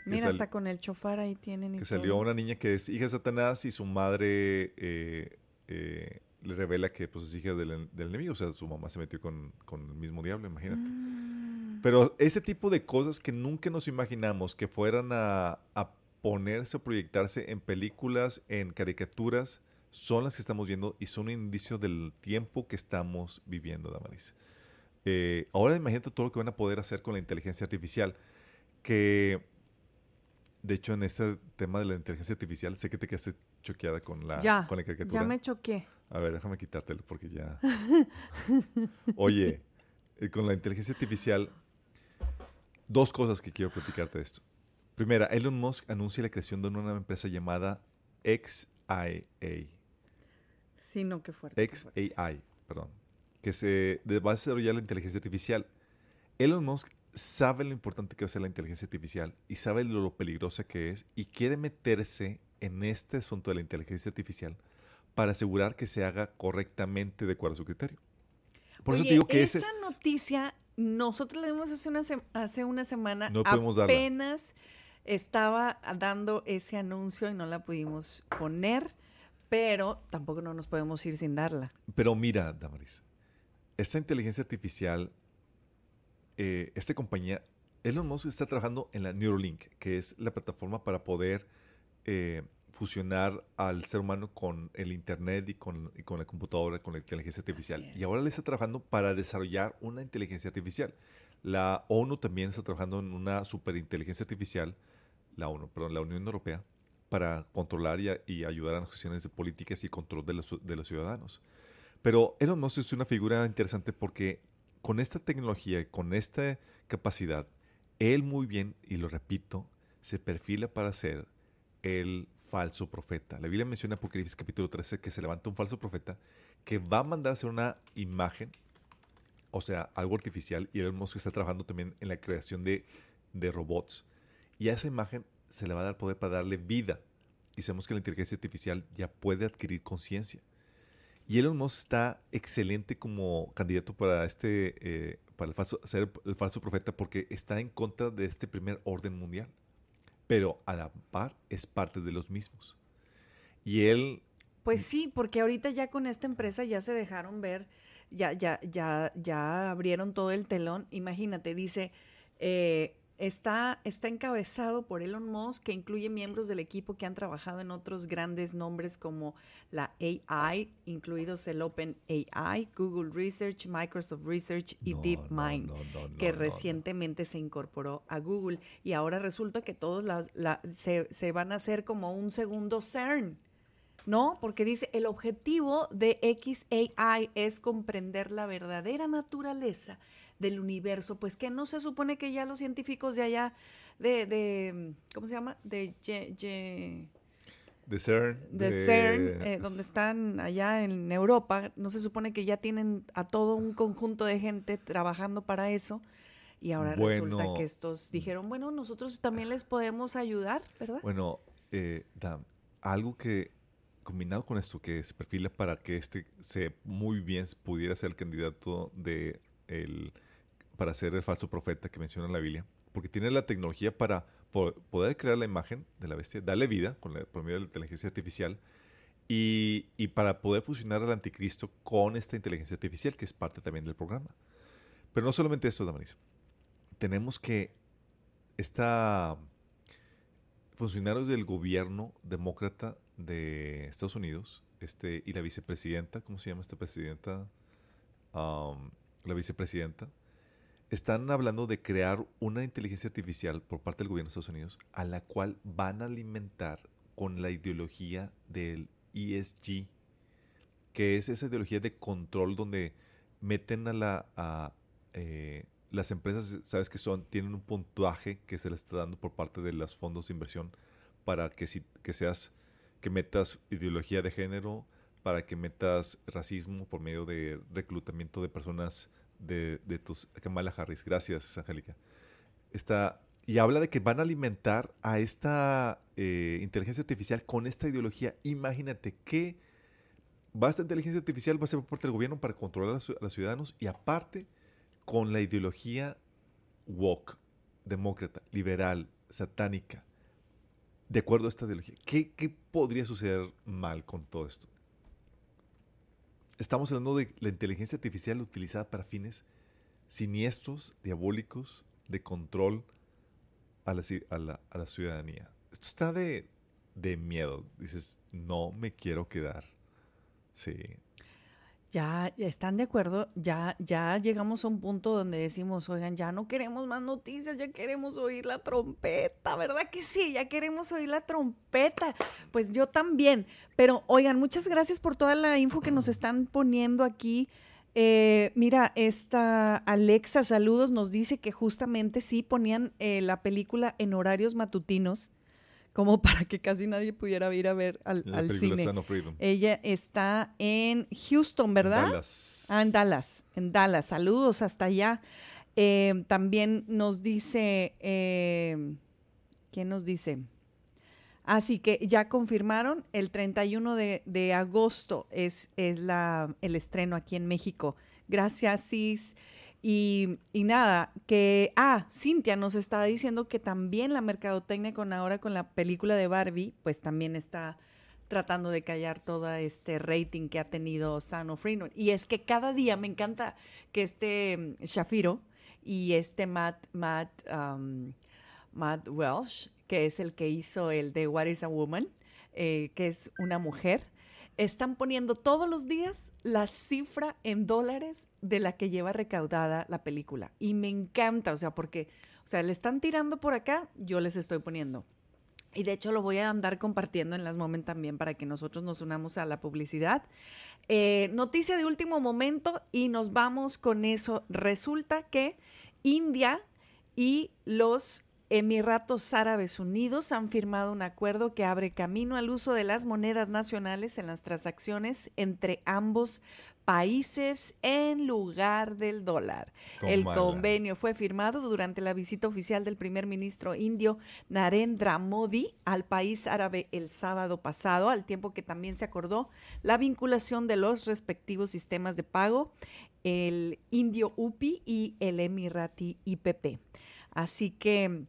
Mira, hasta con el chofar ahí tienen y Que todo. salió una niña que es hija de Satanás y su madre eh, eh, le revela que pues, es hija del, del enemigo. O sea, su mamá se metió con, con el mismo diablo, imagínate. Mm. Pero ese tipo de cosas que nunca nos imaginamos que fueran a, a ponerse o proyectarse en películas, en caricaturas, son las que estamos viendo y son un indicio del tiempo que estamos viviendo, Damaris. Eh, ahora imagínate todo lo que van a poder hacer con la inteligencia artificial. Que, de hecho, en este tema de la inteligencia artificial, sé que te quedaste choqueada con la, ya, con la caricatura. ya me choqué. A ver, déjame quitártelo porque ya. Oye, eh, con la inteligencia artificial, dos cosas que quiero platicarte de esto. Primera, Elon Musk anuncia la creación de una nueva empresa llamada XIA. Sí, no, qué fuerte. XAI, perdón. Que se va a desarrollar la inteligencia artificial. Elon Musk sabe lo importante que va a ser la inteligencia artificial y sabe lo, lo peligrosa que es y quiere meterse en este asunto de la inteligencia artificial para asegurar que se haga correctamente de acuerdo a su criterio. Por eso te digo que esa ese... noticia nosotros la dimos hace una, hace una semana. No. Apenas estaba dando ese anuncio y no la pudimos poner, pero tampoco no nos podemos ir sin darla. Pero mira, Damaris, esta inteligencia artificial, eh, esta compañía, Elon Musk está trabajando en la Neuralink, que es la plataforma para poder eh, fusionar al ser humano con el Internet y con, y con la computadora, con la inteligencia artificial. Y ahora le está trabajando para desarrollar una inteligencia artificial. La ONU también está trabajando en una superinteligencia artificial, la ONU, perdón, la Unión Europea, para controlar y, a- y ayudar a las cuestiones de políticas y control de los, de los ciudadanos. Pero Elon Musk es una figura interesante porque con esta tecnología y con esta capacidad, él muy bien, y lo repito, se perfila para ser el falso profeta. La Biblia menciona en Apocalipsis capítulo 13 que se levanta un falso profeta que va a mandar a hacer una imagen, o sea, algo artificial, y Elon Musk está trabajando también en la creación de, de robots. Y a esa imagen se le va a dar poder para darle vida. Y sabemos que la inteligencia artificial ya puede adquirir conciencia. Y Elon Musk está excelente como candidato para este, eh, para el falso, ser el falso profeta porque está en contra de este primer orden mundial. Pero a la par es parte de los mismos. Y él, Pues sí, porque ahorita ya con esta empresa ya se dejaron ver, ya, ya, ya, ya abrieron todo el telón. Imagínate, dice, eh, está, está encabezado por Elon Musk, que incluye miembros del equipo que han trabajado en otros grandes nombres como la AI, incluidos el Open AI, Google Research, Microsoft Research y No, DeepMind, no, no, no, que recientemente se incorporó a Google. Y ahora resulta que todos la- la- se, se van a hacer como un segundo CERN. No, porque dice, el objetivo de XAI es comprender la verdadera naturaleza del universo, pues que no se supone que ya los científicos de allá, de, de ¿cómo se llama? De, Ye- Ye- de CERN, de CERN, eh, donde están allá en Europa, no se supone que ya tienen a todo un conjunto de gente trabajando para eso. Y ahora resulta que estos dijeron, bueno, nosotros también les podemos ayudar, ¿verdad? Bueno, eh, Dan, algo que combinado con esto que se perfila para que este se muy bien pudiera ser el candidato de el para ser el falso profeta que menciona la Biblia, porque tiene la tecnología para po- poder crear la imagen de la bestia, darle vida con la, por medio de la inteligencia artificial y, y para poder fusionar al anticristo con esta inteligencia artificial que es parte también del programa. Pero no solamente esto, Damaris. Tenemos que esta funcionarios del gobierno demócrata de Estados Unidos este, y la vicepresidenta, ¿cómo se llama esta presidenta? Am, la vicepresidenta, están hablando de crear una inteligencia artificial por parte del gobierno de Estados Unidos a la cual van a alimentar con la ideología del ESG, que es esa ideología de control donde meten a la... a, eh, las empresas, sabes que son, tienen un puntuaje que se les está dando por parte de los fondos de inversión para que, si, que seas, que metas ideología de género, para que metas racismo por medio de reclutamiento de personas de, de tus... Kamala Harris, gracias, Angélica. Está, y habla de que van a alimentar a esta eh, inteligencia artificial con esta ideología. Imagínate que va esta inteligencia artificial va a ser por parte del gobierno para controlar a, a los ciudadanos y aparte con la ideología woke, demócrata, liberal, satánica, de acuerdo a esta ideología. ¿Qué, qué podría suceder mal con todo esto? Estamos hablando de la inteligencia artificial utilizada para fines siniestros, diabólicos, de control a la, a la- a la ciudadanía. Esto está de miedo. Dices, no me quiero quedar. Sí. Ya están de acuerdo, ya, ya llegamos a un punto donde decimos, oigan, ya no queremos más noticias, ya queremos oír la trompeta, ¿verdad que sí? Ya queremos oír la trompeta. Pues yo también. Pero oigan, muchas gracias por toda la info que nos están poniendo aquí. Eh, mira, esta Alexa, saludos, nos dice que justamente sí ponían eh, la película en horarios matutinos, como para que casi nadie pudiera ir a ver al, La al cine. Ella está en Houston, ¿verdad? Dallas. Ah, en Dallas, en Dallas. Saludos hasta allá. Eh, también nos dice, eh, ¿quién nos dice? Así que ya confirmaron, el 31 de, de agosto es, es la, el estreno aquí en México. Gracias, Cis. Y, nada, que, ah, Cintia nos estaba diciendo que también la mercadotecnia con ahora con la película de Barbie, pues también está tratando de callar todo este rating que ha tenido Son of Freedom. Y es que cada día me encanta que este mm, Shafiro y este Matt, Matt, um, Matt Welsh, que es el que hizo el de What is a Woman, eh, que es una mujer, están poniendo todos los días la cifra en dólares de la que lleva recaudada la película. Y me encanta, o sea, porque, o sea, le están tirando por acá, yo les estoy poniendo Y de hecho lo voy a andar compartiendo en las Moment también para que nosotros nos unamos a la publicidad. Eh, noticia de último momento y nos vamos con eso. Resulta que India y los Emiratos Árabes Unidos han firmado un acuerdo que abre camino al uso de las monedas nacionales en las transacciones entre ambos países en lugar del dólar. El convenio fue firmado durante la visita oficial del primer ministro indio Narendra Modi al país árabe el sábado pasado, al tiempo que también se acordó la vinculación de los respectivos sistemas de pago, el indio UPI y el emirati IPP. Así que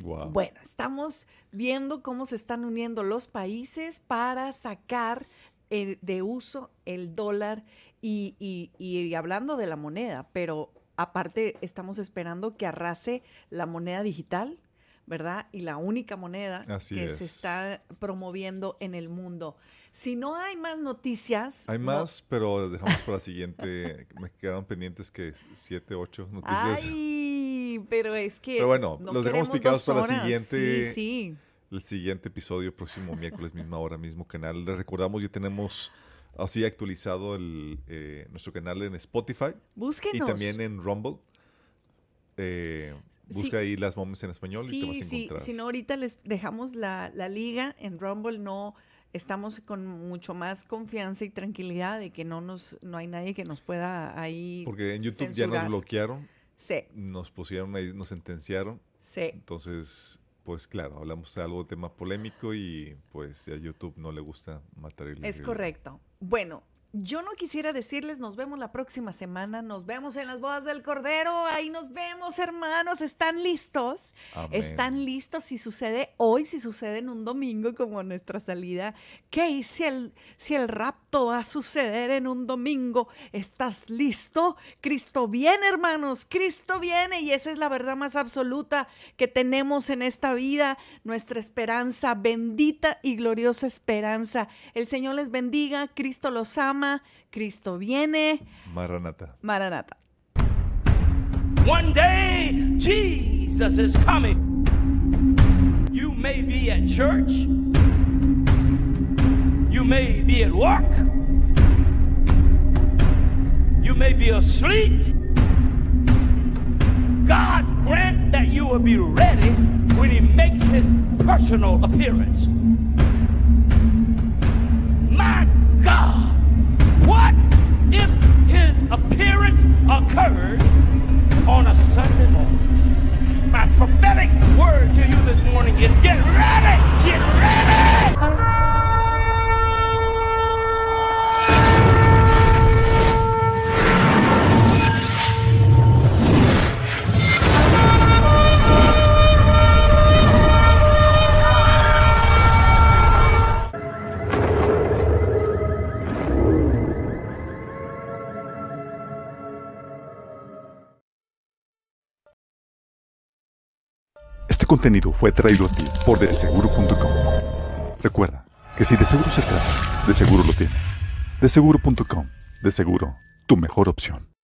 Wow. bueno, estamos viendo cómo se están uniendo los países para sacar eh, de uso el dólar y, y- y hablando de la moneda, pero aparte estamos esperando que arrase la moneda digital, ¿verdad? Y la única moneda Así que es. se está promoviendo en el mundo. Si no hay más noticias... Hay no- más, pero dejamos para la siguiente. Me quedaron pendientes que siete, ocho noticias. Ay, pero es que... Pero bueno, no los dejamos picados dos para la siguiente- Sí, sí. El siguiente episodio, próximo miércoles, misma hora, mismo canal. Les recordamos, ya tenemos así actualizado el, eh, nuestro canal en Spotify Búsquenos. y también en Rumble. Eh, busca Sí. ahí las moments en español y te vas Sí, sí, si no ahorita les dejamos la, la liga en Rumble, no estamos con mucho más confianza y tranquilidad de que no nos no hay nadie que nos pueda ahí Porque en YouTube ya nos bloquearon, Sí, nos pusieron ahí, nos sentenciaron. sí. Entonces, pues claro, hablamos de algo de tema polémico y pues a YouTube no le gusta matar el Es correcto. Bueno, yo no quisiera decirles nos vemos la próxima semana, nos vemos en las bodas del Cordero, ahí nos vemos hermanos, ¿están listos? Amén. ¿Están listos si sucede hoy, si sucede en un domingo como nuestra salida? ¿Qué si el, si el rapto va a suceder en un domingo? ¿Estás listo? Cristo viene, hermanos, Cristo viene y esa es la verdad más absoluta que tenemos en esta vida, nuestra esperanza, bendita y gloriosa esperanza. El Señor les bendiga, Cristo los ama, Cristo viene. Maranata. Maranata. One day, Jesus is coming. You may be at church. You may be at work. You may be asleep. God grant that you will be ready when He makes His personal appearance. My God, what if His appearance occurs on a Sunday morning? My prophetic word to you this morning is get ready! Get ready! Este contenido fue traído a ti por deseguro.com. Recuerda que si de seguro se trata, de seguro lo tiene. Deseguro.com. De seguro, tu mejor opción.